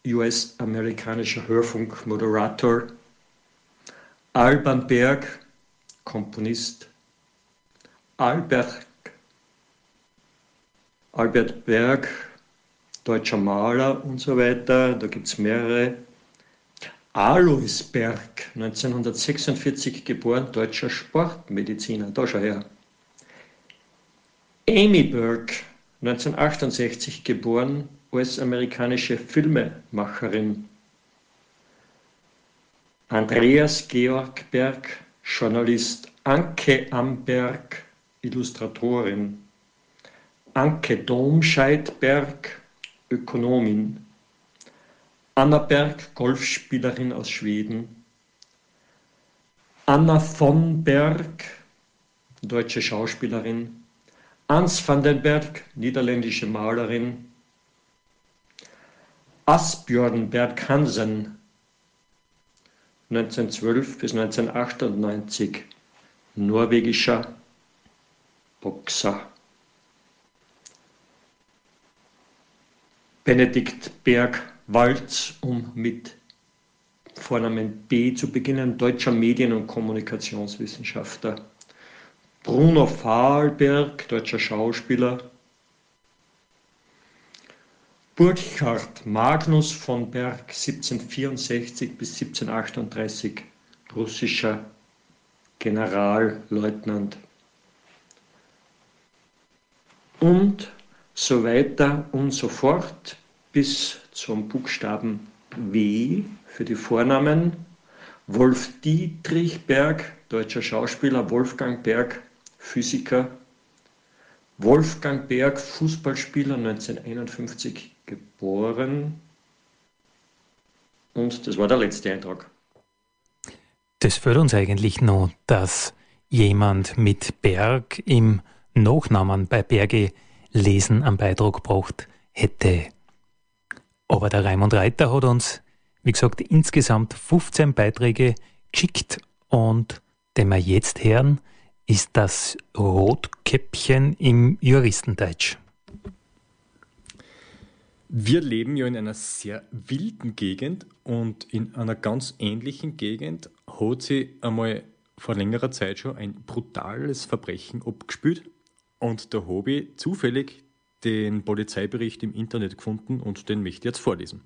Speaker 5: US-amerikanischer Hörfunkmoderator. Alban Berg, Komponist. Albert, Albert Berg, deutscher Maler und so weiter. Da gibt es mehrere. Alois Berg, 1946 geboren, deutscher Sportmediziner. Da schau her. Amy Berg, 1968 geboren, US-amerikanische Filmemacherin. Andreas Georg Berg, Journalist. Anke Amberg, Illustratorin. Anke Domscheidberg, Ökonomin. Anna Berg, Golfspielerin aus Schweden. Anna von Berg, deutsche Schauspielerin. Ans van den Berg, niederländische Malerin. Asbjörn Berg Hansen, 1912 bis 1998, norwegischer Boxer. Benedikt Berg Walz, um mit Vornamen B zu beginnen, deutscher Medien- und Kommunikationswissenschaftler. Bruno Fahlberg, deutscher Schauspieler. Burkhard Magnus von Berg, 1764 bis 1738, russischer Generalleutnant. Und so weiter und so fort bis zum Buchstaben W für die Vornamen. Wolf Dietrich Berg, deutscher Schauspieler, Wolfgang Berg, Physiker, Wolfgang Berg, Fußballspieler, 1951 geboren. Und das war der letzte Eintrag.
Speaker 2: Das führt uns eigentlich noch, dass jemand mit Berg im Nachnamen bei Berge lesen am Beitrag gebracht hätte. Aber der Raimund Reiter hat uns, wie gesagt, insgesamt 15 Beiträge geschickt und den wir jetzt hören, ist das Rotkäppchen im Juristendeutsch.
Speaker 3: Wir leben ja in einer sehr wilden Gegend und in einer ganz ähnlichen Gegend hat sie einmal vor längerer Zeit schon ein brutales Verbrechen abgespült und da habe ich zufällig den Polizeibericht im Internet gefunden und den möchte ich jetzt vorlesen.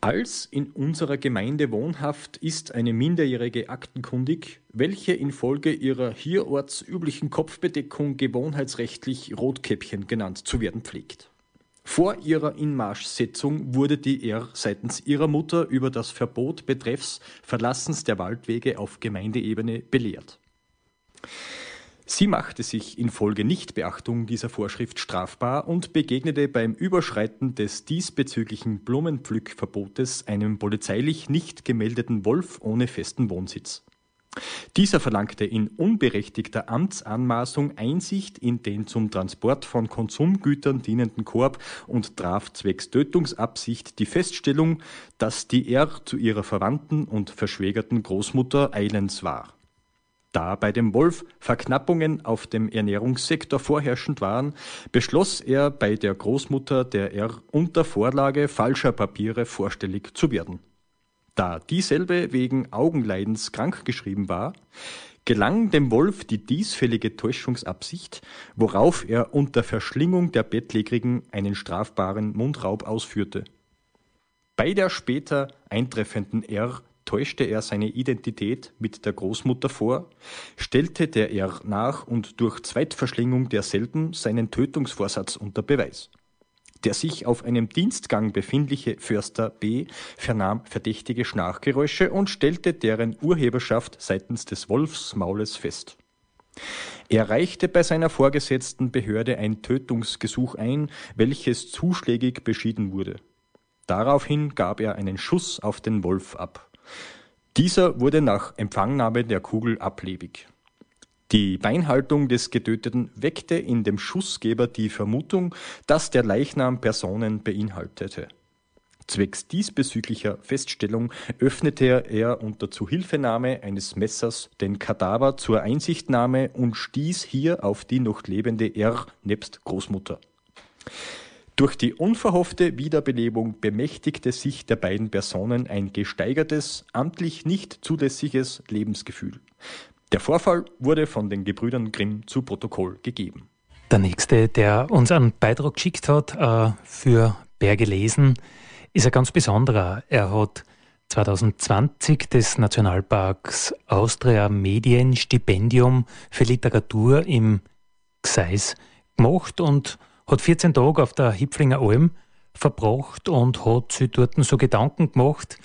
Speaker 3: Als in unserer Gemeinde wohnhaft ist eine Minderjährige aktenkundig, welche infolge ihrer hierorts üblichen Kopfbedeckung gewohnheitsrechtlich Rotkäppchen genannt zu werden pflegt. Vor ihrer Inmarschsetzung wurde die R seitens ihrer Mutter über das Verbot betreffs Verlassens der Waldwege auf Gemeindeebene belehrt. Sie machte sich infolge Nichtbeachtung dieser Vorschrift strafbar und begegnete beim Überschreiten des diesbezüglichen Blumenpflückverbotes einem polizeilich nicht gemeldeten Wolf ohne festen Wohnsitz. Dieser verlangte in unberechtigter Amtsanmaßung Einsicht in den zum Transport von Konsumgütern dienenden Korb und traf zwecks Tötungsabsicht die Feststellung, dass die R zu ihrer Verwandten und verschwägerten Großmutter eilends war. Da bei dem Wolf Verknappungen auf dem Ernährungssektor vorherrschend waren, beschloss er bei der Großmutter der R unter Vorlage falscher Papiere vorstellig zu werden. Da dieselbe wegen Augenleidens krankgeschrieben war, gelang dem Wolf die diesfällige Täuschungsabsicht, worauf er unter Verschlingung der Bettlägerigen einen strafbaren Mundraub ausführte. Bei der später eintreffenden R täuschte er seine Identität mit der Großmutter vor, stellte der R nach und durch Zweitverschlingung derselben seinen Tötungsvorsatz unter Beweis. Der sich auf einem Dienstgang befindliche Förster B. vernahm verdächtige Schnarchgeräusche und stellte deren Urheberschaft seitens des Wolfsmaules fest. Er reichte bei seiner vorgesetzten Behörde ein Tötungsgesuch ein, welches zuschlägig beschieden wurde. Daraufhin gab er einen Schuss auf den Wolf ab. Dieser wurde nach Empfangnahme der Kugel ablebig. Die Beinhaltung des Getöteten weckte in dem Schussgeber die Vermutung, dass der Leichnam Personen beinhaltete. Zwecks diesbezüglicher Feststellung öffnete er unter Zuhilfenahme eines Messers den Kadaver zur Einsichtnahme und stieß hier auf die noch lebende R nebst Großmutter. Durch die unverhoffte Wiederbelebung bemächtigte sich der beiden Personen ein gesteigertes, amtlich nicht zulässiges Lebensgefühl. Der Vorfall wurde von den Gebrüdern Grimm zu Protokoll gegeben.
Speaker 2: Der nächste, der uns einen Beitrag geschickt hat äh, für Berge lesen, ist ein ganz besonderer. Er hat 2020 des Nationalparks Austria Medienstipendium für Literatur im Gseis gemacht und hat 14 Tage auf der Hipflinger Alm verbracht und hat sich dort so Gedanken gemacht,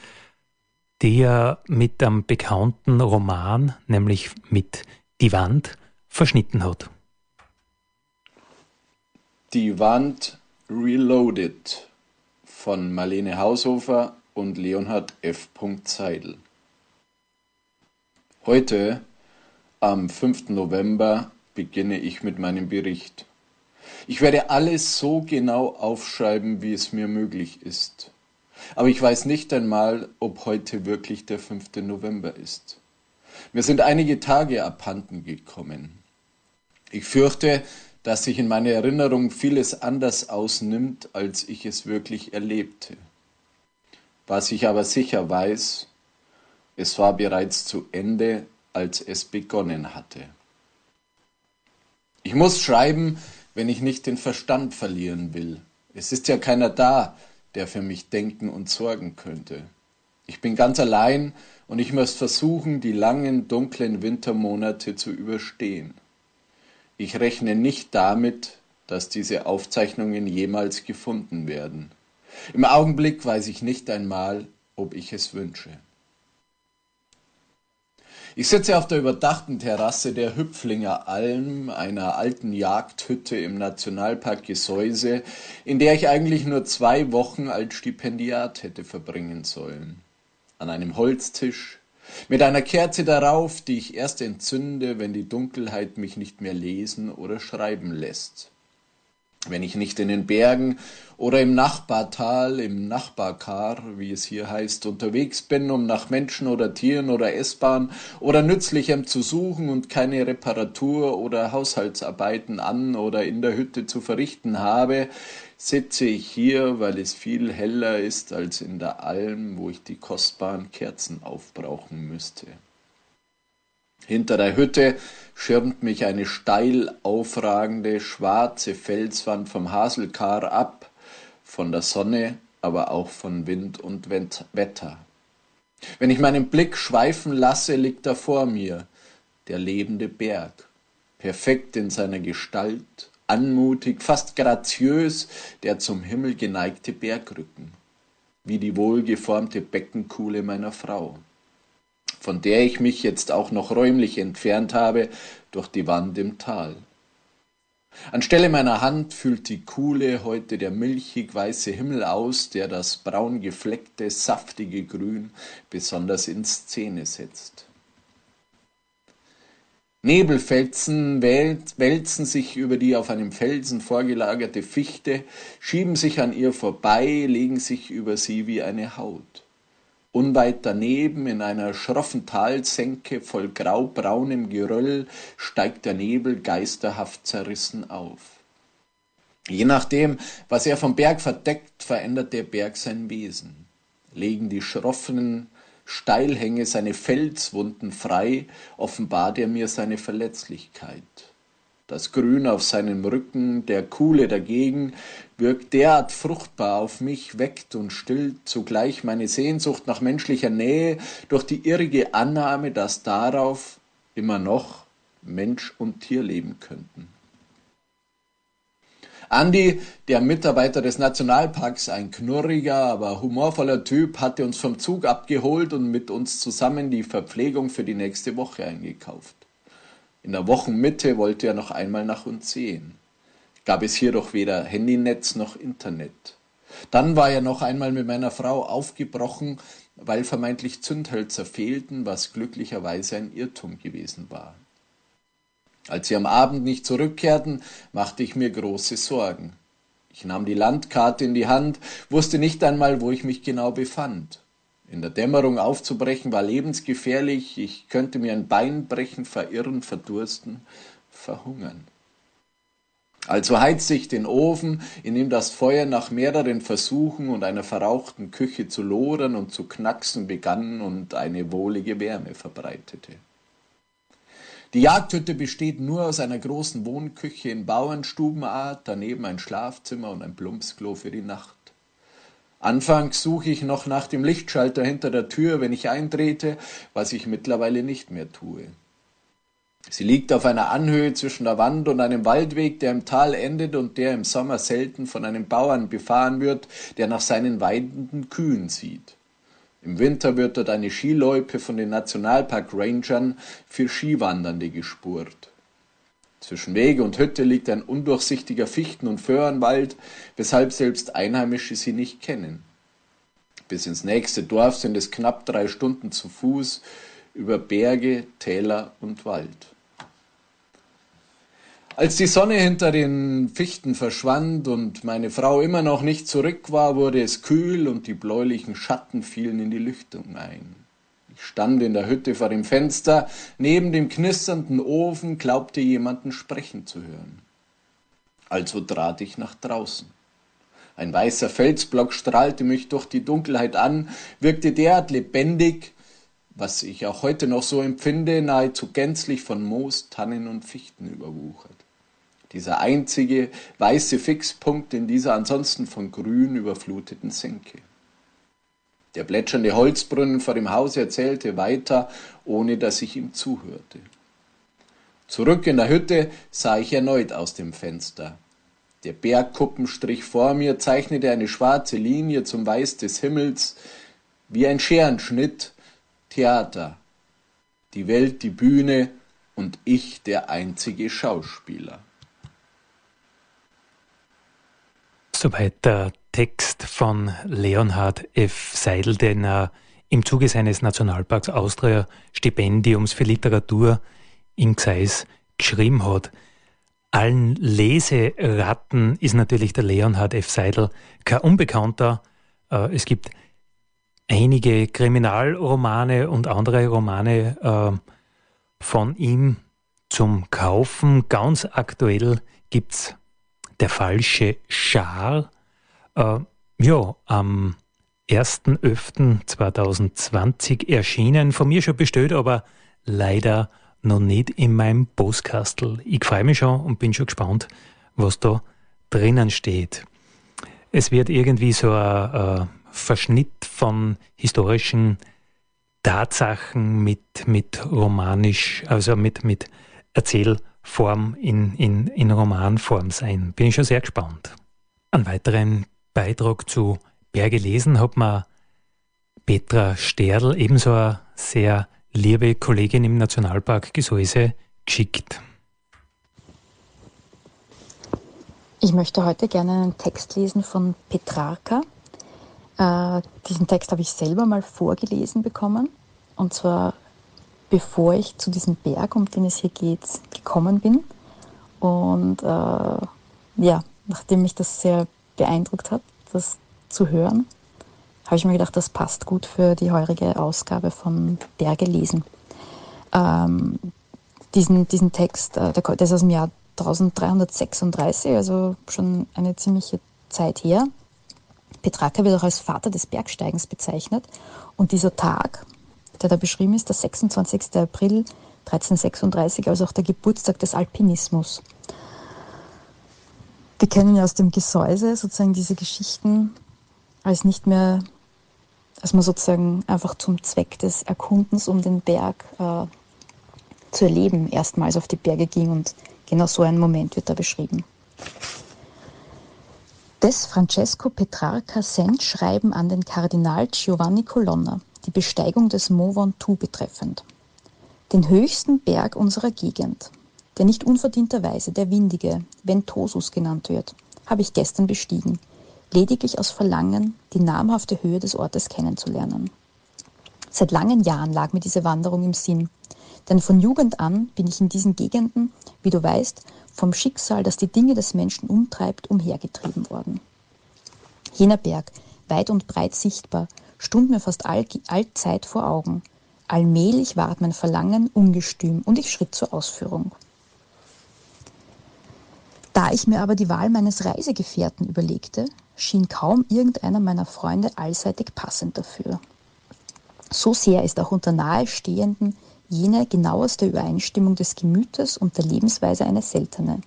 Speaker 2: die er mit einem bekannten Roman, nämlich mit Die Wand, verschnitten hat.
Speaker 12: Die Wand Reloaded von Marlene Haushofer und Leonhard F. Zeidel. Heute, am 5. November, beginne ich mit meinem Bericht. Ich werde alles so genau aufschreiben, wie es mir möglich ist. Aber ich weiß nicht einmal, ob heute wirklich der 5. November ist. Mir sind einige Tage abhanden gekommen. Ich fürchte, dass sich in meiner Erinnerung vieles anders ausnimmt, als ich es wirklich erlebte. Was ich aber sicher weiß, es war bereits zu Ende, als es begonnen hatte. Ich muss schreiben, wenn ich nicht den Verstand verlieren will. Es ist ja keiner da, der für mich denken und sorgen könnte. Ich bin ganz allein und ich muss versuchen, die langen, dunklen Wintermonate zu überstehen. Ich rechne nicht damit, dass diese Aufzeichnungen jemals gefunden werden. Im Augenblick weiß ich nicht einmal, ob ich es wünsche. Ich sitze auf der überdachten Terrasse der Hüpflinger Alm, einer alten Jagdhütte im Nationalpark Gesäuse, in der ich eigentlich nur zwei Wochen als Stipendiat hätte verbringen sollen. An einem Holztisch, mit einer Kerze darauf, die ich erst entzünde, wenn die Dunkelheit mich nicht mehr lesen oder schreiben lässt wenn ich nicht in den Bergen oder im Nachbartal, im Nachbarkar, wie es hier heißt, unterwegs bin, um nach Menschen oder Tieren oder S-Bahn oder Nützlichem zu suchen und keine Reparatur oder Haushaltsarbeiten an oder in der Hütte zu verrichten habe, sitze ich hier, weil es viel heller ist als in der Alm, wo ich die kostbaren Kerzen aufbrauchen müsste. Hinter der Hütte schirmt mich eine steil aufragende schwarze Felswand vom Haselkar ab, von der Sonne, aber auch von Wind und Wetter. Wenn ich meinen Blick schweifen lasse, liegt da vor mir der lebende Berg, perfekt in seiner Gestalt, anmutig, fast graziös, der zum Himmel geneigte Bergrücken, wie die wohlgeformte Beckenkuhle meiner Frau. Von der ich mich jetzt auch noch räumlich entfernt habe durch die Wand im Tal. Anstelle meiner Hand füllt die Kuhle heute der milchig weiße Himmel aus, der das braun gefleckte, saftige Grün besonders in Szene setzt. Nebelfelsen wälzen sich über die auf einem Felsen vorgelagerte Fichte, schieben sich an ihr vorbei, legen sich über sie wie eine Haut. Unweit daneben, in einer schroffen Talsenke voll graubraunem Geröll, steigt der Nebel geisterhaft zerrissen auf. Je nachdem, was er vom Berg verdeckt, verändert der Berg sein Wesen. Legen die schroffen Steilhänge seine Felswunden frei, offenbart er mir seine Verletzlichkeit. Das Grün auf seinem Rücken, der Kuhle dagegen, wirkt derart fruchtbar auf mich, weckt und stillt zugleich meine Sehnsucht nach menschlicher Nähe durch die irrige Annahme, dass darauf immer noch Mensch und Tier leben könnten. Andi, der Mitarbeiter des Nationalparks, ein knurriger, aber humorvoller Typ, hatte uns vom Zug abgeholt und mit uns zusammen die Verpflegung für die nächste Woche eingekauft. In der Wochenmitte wollte er noch einmal nach uns sehen. Gab es hier doch weder Handynetz noch Internet. Dann war er noch einmal mit meiner Frau aufgebrochen, weil vermeintlich Zündhölzer fehlten, was glücklicherweise ein Irrtum gewesen war. Als sie am Abend nicht zurückkehrten, machte ich mir große Sorgen. Ich nahm die Landkarte in die Hand, wusste nicht einmal, wo ich mich genau befand. In der Dämmerung aufzubrechen war lebensgefährlich, ich könnte mir ein Bein brechen, verirren, verdursten, verhungern. Also heizte ich den Ofen, in dem das Feuer nach mehreren Versuchen und einer verrauchten Küche zu lodern und zu knacksen begann und eine wohlige Wärme verbreitete. Die Jagdhütte besteht nur aus einer großen Wohnküche in Bauernstubenart, daneben ein Schlafzimmer und ein Plumpsklo für die Nacht. Anfangs suche ich noch nach dem Lichtschalter hinter der Tür, wenn ich eintrete, was ich mittlerweile nicht mehr tue. Sie liegt auf einer Anhöhe zwischen der Wand und einem Waldweg, der im Tal endet und der im Sommer selten von einem Bauern befahren wird, der nach seinen weidenden Kühen sieht. Im Winter wird dort eine Skiloipe von den Nationalpark-Rangern für Skiwandernde gespurt. Zwischen Wege und Hütte liegt ein undurchsichtiger Fichten- und Föhrenwald, weshalb selbst Einheimische sie nicht kennen. Bis ins nächste Dorf sind es knapp drei Stunden zu Fuß über Berge, Täler und Wald. Als die Sonne hinter den Fichten verschwand und meine Frau immer noch nicht zurück war, wurde es kühl und die bläulichen Schatten fielen in die Lüftung ein. Ich stand in der Hütte vor dem Fenster, neben dem knisternden Ofen glaubte jemanden sprechen zu hören. Also trat ich nach draußen. Ein weißer Felsblock strahlte mich durch die Dunkelheit an, wirkte derart lebendig, was ich auch heute noch so empfinde, nahezu gänzlich von Moos, Tannen und Fichten überwuchert dieser einzige weiße Fixpunkt in dieser ansonsten von Grün überfluteten Senke. Der plätschernde Holzbrunnen vor dem Haus erzählte weiter, ohne dass ich ihm zuhörte. Zurück in der Hütte sah ich erneut aus dem Fenster. Der Bergkuppenstrich vor mir zeichnete eine schwarze Linie zum Weiß des Himmels, wie ein Scherenschnitt, Theater. Die Welt die Bühne und ich der einzige Schauspieler.
Speaker 2: Soweit der Text von Leonhard F. Seidel, den er im Zuge seines Nationalparks Austria Stipendiums für Literatur in Gseis geschrieben hat. Allen Leseratten ist natürlich der Leonhard F. Seidel kein Unbekannter. Äh, es gibt einige Kriminalromane und andere Romane äh, von ihm zum Kaufen. Ganz aktuell gibt es der falsche Schar. Äh, ja, am 1.11.2020 erschienen, von mir schon bestellt, aber leider noch nicht in meinem Postkastel. Ich freue mich schon und bin schon gespannt, was da drinnen steht. Es wird irgendwie so ein, ein Verschnitt von historischen Tatsachen mit, mit romanisch, also mit, mit Erzähl- Form in, in, in Romanform sein. Bin ich schon sehr gespannt. Einen weiteren Beitrag zu Berge lesen hat mir Petra Sterdl, ebenso eine sehr liebe Kollegin im Nationalpark Gesäuse geschickt?
Speaker 13: Ich möchte heute gerne einen Text lesen von Petrarca. Äh, diesen Text habe ich selber mal vorgelesen bekommen. Und zwar bevor ich zu diesem Berg, um den es hier geht, gekommen bin. Und äh, ja, nachdem mich das sehr beeindruckt hat, das zu hören, habe ich mir gedacht, das passt gut für die heurige Ausgabe von Berge lesen. Ähm, diesen, diesen Text, äh, der, der ist aus dem Jahr 1336, also schon eine ziemliche Zeit her. Petrarca wird auch als Vater des Bergsteigens bezeichnet. Und dieser Tag, der da beschrieben ist, der 26. April 1336, also auch der Geburtstag des Alpinismus. Wir kennen ja aus dem Gesäuse sozusagen diese Geschichten als nicht mehr, als man sozusagen einfach zum Zweck des Erkundens um den Berg äh, zu erleben erstmals auf die Berge ging und Genau so ein Moment wird da beschrieben. Des Francesco Petrarca sendt Schreiben an den Kardinal Giovanni Colonna, die Besteigung des Mont Ventoux betreffend. Den höchsten Berg unserer Gegend, der nicht unverdienterweise der windige Ventosus genannt wird, habe ich gestern bestiegen, lediglich aus Verlangen, die namhafte Höhe des Ortes kennenzulernen. Seit langen Jahren lag mir diese Wanderung im Sinn, denn von Jugend an bin ich in diesen Gegenden, wie du weißt, vom Schicksal, das die Dinge des Menschen umtreibt, umhergetrieben worden. Jener Berg, weit und breit sichtbar, stund mir fast all, allzeit vor Augen. Allmählich ward mein Verlangen ungestüm und ich schritt zur Ausführung. Da ich mir aber die Wahl meines Reisegefährten überlegte, schien kaum irgendeiner meiner Freunde allseitig passend dafür. So sehr ist auch unter nahestehenden jene genaueste Übereinstimmung des Gemütes und der Lebensweise eine seltene.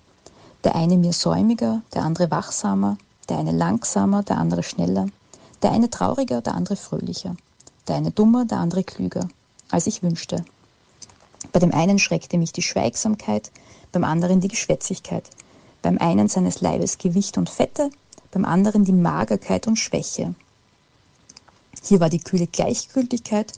Speaker 13: Der eine mir säumiger, der andere wachsamer, der eine langsamer, der andere schneller, der eine trauriger, der andere fröhlicher, der eine dummer, der andere klüger, als ich wünschte. Bei dem einen schreckte mich die Schweigsamkeit, beim anderen die Geschwätzigkeit, beim einen seines Leibes Gewicht und Fette, beim anderen die Magerkeit und Schwäche. Hier war die kühle Gleichgültigkeit,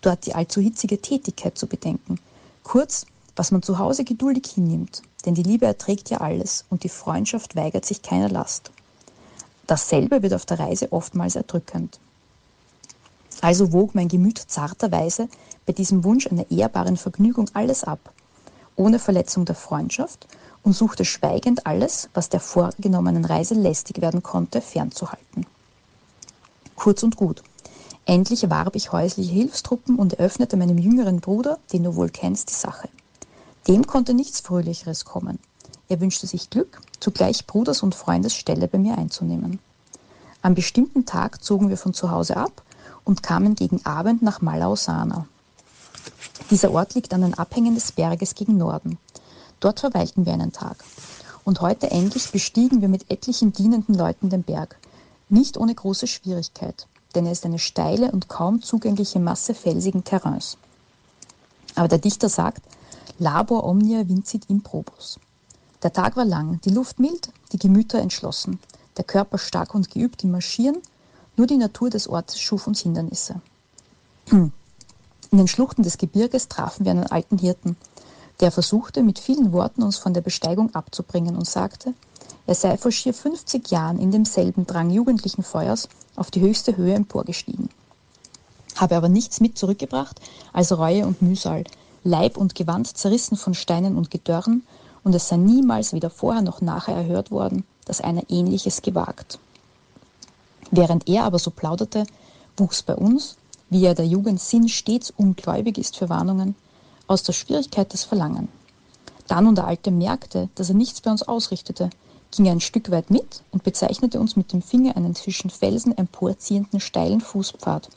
Speaker 13: dort die allzu hitzige Tätigkeit zu bedenken. Kurz, was man zu Hause geduldig hinnimmt, denn die Liebe erträgt ja alles und die Freundschaft weigert sich keiner Last. Dasselbe wird auf der Reise oftmals erdrückend. Also wog mein Gemüt zarterweise bei diesem Wunsch einer ehrbaren Vergnügung alles ab, ohne Verletzung der Freundschaft und suchte schweigend alles, was der vorgenommenen Reise lästig werden konnte, fernzuhalten. Kurz und gut, Endlich erwarb ich häusliche Hilfstruppen und eröffnete meinem jüngeren Bruder, den du wohl kennst, die Sache. Dem konnte nichts Fröhlicheres kommen. Er wünschte sich Glück, zugleich Bruders und Freundes Stelle bei mir einzunehmen. Am bestimmten Tag zogen wir von zu Hause ab und kamen gegen Abend nach Malausana. Dieser Ort liegt an den Abhängen des Berges gegen Norden. Dort verweilten wir einen Tag. Und heute endlich bestiegen wir mit etlichen dienenden Leuten den Berg, nicht ohne große Schwierigkeit denn er ist eine steile und kaum zugängliche Masse felsigen Terrains. Aber der Dichter sagt, labor omnia vincit improbus. Der Tag war lang, die Luft mild, die Gemüter entschlossen, der Körper stark und geübt im Marschieren, nur die Natur des Ortes schuf uns Hindernisse. In den Schluchten des Gebirges trafen wir einen alten Hirten, der versuchte, mit vielen Worten uns von der Besteigung abzubringen und sagte, er sei vor schier 50 Jahren in demselben Drang jugendlichen Feuers auf die höchste Höhe emporgestiegen. Habe aber nichts mit zurückgebracht als Reue und Mühsal, Leib und Gewand zerrissen von Steinen und Gedörren, und es sei niemals weder vorher noch nachher erhört worden, dass einer Ähnliches gewagt. Während er aber so plauderte, wuchs bei uns, wie ja der Jugend Sinn stets ungläubig ist für Warnungen, aus der Schwierigkeit das Verlangen. Da nun der Alte merkte, dass er nichts bei uns ausrichtete, ging er ein Stück weit mit und bezeichnete uns mit dem Finger einen zwischen Felsen emporziehenden steilen Fußpfad,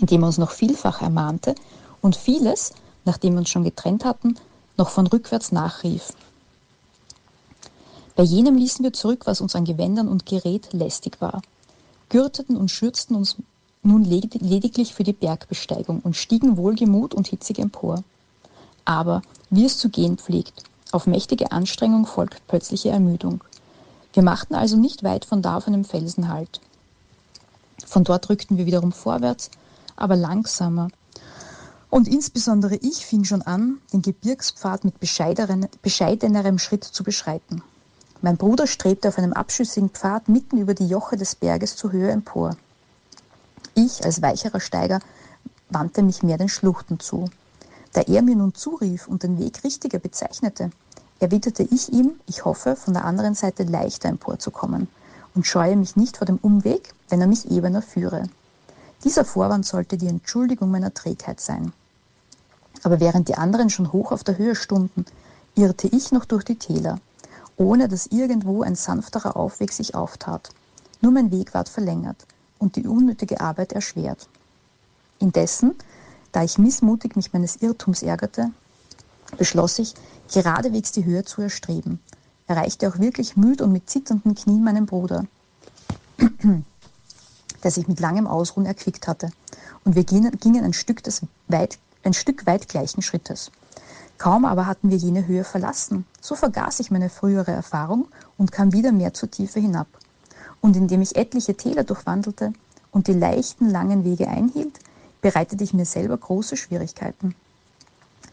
Speaker 13: indem er uns noch vielfach ermahnte und vieles, nachdem wir uns schon getrennt hatten, noch von rückwärts nachrief. Bei jenem ließen wir zurück, was uns an Gewändern und Gerät lästig war, gürteten und schürzten uns nun lediglich für die Bergbesteigung und stiegen wohlgemut und hitzig empor. Aber, wie es zu gehen pflegt, auf mächtige Anstrengung folgt plötzliche Ermüdung. Wir machten also nicht weit von da auf einem Felsen Halt. Von dort rückten wir wiederum vorwärts, aber langsamer. Und insbesondere ich fing schon an, den Gebirgspfad mit bescheidenerem Schritt zu beschreiten. Mein Bruder strebte auf einem abschüssigen Pfad mitten über die Joche des Berges zur Höhe empor. Ich, als weicherer Steiger, wandte mich mehr den Schluchten zu. Da er mir nun zurief und den Weg richtiger bezeichnete, erwiderte ich ihm, ich hoffe, von der anderen Seite leichter emporzukommen und scheue mich nicht vor dem Umweg, wenn er mich ebener führe. Dieser Vorwand sollte die Entschuldigung meiner Trägheit sein. Aber während die anderen schon hoch auf der Höhe stunden, irrte ich noch durch die Täler, ohne dass irgendwo ein sanfterer Aufweg sich auftat. Nur mein Weg ward verlängert und die unnötige Arbeit erschwert. Indessen, da ich missmutig mich meines Irrtums ärgerte, beschloss ich, geradewegs die Höhe zu erstreben, erreichte auch wirklich müd und mit zitternden Knien meinen Bruder, [CLEARS THROAT] der sich mit langem Ausruhen erquickt hatte, und wir gingen ein Stück, des weit, ein Stück weit gleichen Schrittes. Kaum aber hatten wir jene Höhe verlassen, so vergaß ich meine frühere Erfahrung und kam wieder mehr zur Tiefe hinab. Und indem ich etliche Täler durchwandelte und die leichten, langen Wege einhielt, bereitete ich mir selber große Schwierigkeiten.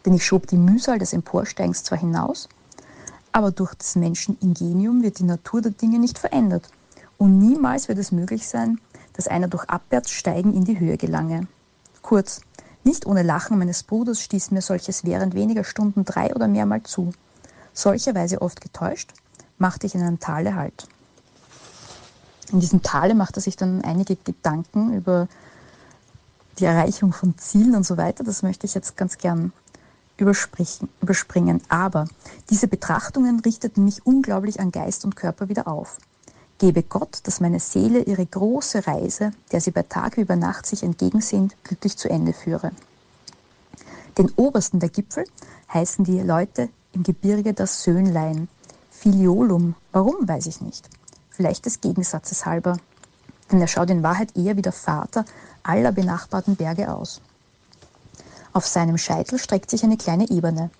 Speaker 13: Denn ich schob die Mühsal des Emporsteigens zwar hinaus, aber durch des Menschen Ingenium wird die Natur der Dinge nicht verändert. Und niemals wird es möglich sein, dass einer durch Abwärtssteigen in die Höhe gelange. Kurz, nicht ohne Lachen meines Bruders stieß mir solches während weniger Stunden drei oder mehrmal zu. Solcherweise oft getäuscht, machte ich in einem Tale Halt. In diesem Tale machte sich dann einige Gedanken über die Erreichung von Zielen und so weiter. Das möchte ich jetzt ganz gern überspringen. Aber diese Betrachtungen richteten mich unglaublich an Geist und Körper wieder auf. Gebe Gott, dass meine Seele ihre große Reise, der sie bei Tag wie bei Nacht sich entgegensehnt, glücklich zu Ende führe. Den obersten der Gipfel heißen die Leute im Gebirge das Söhnlein. Filiolum. Warum, weiß ich nicht. Vielleicht des Gegensatzes halber. Denn er schaut in Wahrheit eher wie der Vater aller benachbarten Berge aus. Auf seinem Scheitel streckt sich eine kleine Ebene.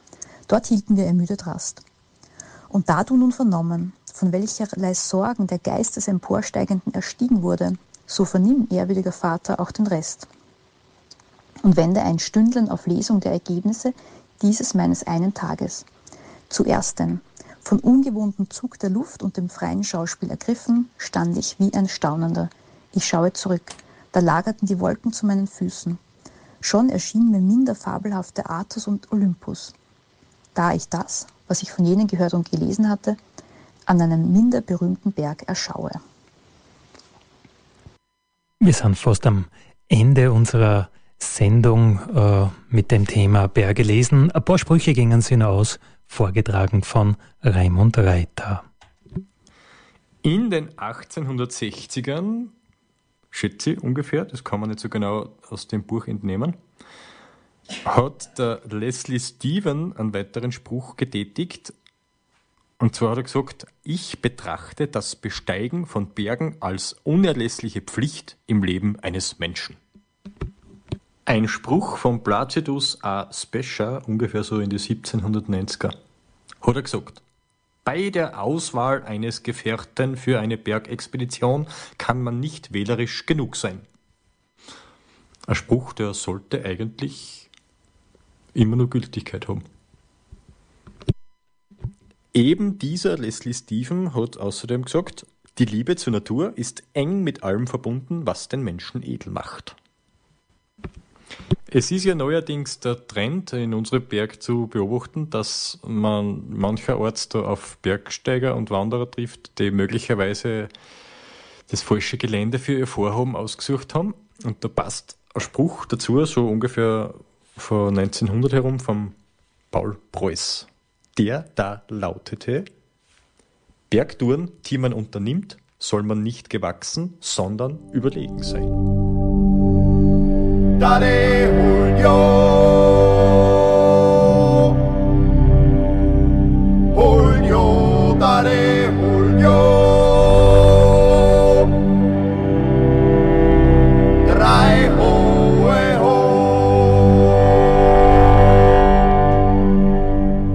Speaker 13: Dort hielten wir ermüdet Rast. Und da du nun vernommen, von welcherlei Sorgen der Geist des Emporsteigenden erstiegen wurde, so vernimm, ehrwürdiger Vater, auch den Rest. Und wende ein Stündlein auf Lesung der Ergebnisse dieses meines einen Tages. Zuerst denn, von ungewohntem Zug der Luft und dem freien Schauspiel ergriffen, stand ich wie ein Staunender. Ich schaue zurück, da lagerten die Wolken zu meinen Füßen. Schon erschien mir minder fabelhafte Athos und Olympus. Da ich das, was ich von jenen gehört und gelesen hatte, an einem minder berühmten Berg erschaue.
Speaker 2: Wir sind fast am Ende unserer Sendung äh, mit dem Thema Berge lesen. Ein paar Sprüche gingen sie aus, vorgetragen von Raimund Reiter.
Speaker 3: In den 1860ern schätze ich ungefähr, das kann man nicht so genau aus dem Buch entnehmen, hat der Leslie Stephen einen weiteren Spruch getätigt. Und zwar hat er gesagt, ich betrachte das Besteigen von Bergen als unerlässliche Pflicht im Leben eines Menschen. Ein Spruch von Placidus A. Specha, ungefähr so in die 1790er, hat er gesagt, bei der Auswahl eines Gefährten für eine Bergexpedition kann man nicht wählerisch genug sein. Ein Spruch, der sollte eigentlich immer nur Gültigkeit haben. Eben dieser Leslie Stephen hat außerdem gesagt, die Liebe zur Natur ist eng mit allem verbunden, was den Menschen edel macht. Es ist ja neuerdings der Trend in unserem Berg zu beobachten, dass man mancherorts da auf Bergsteiger und Wanderer trifft, die möglicherweise das falsche Gelände für ihr Vorhaben ausgesucht haben. Und da passt ein Spruch dazu, so ungefähr von 1900 herum, vom Paul Preuß. Der da lautete, Bergtouren, die man unternimmt, soll man nicht gewachsen, sondern überlegen sein.
Speaker 1: Julio,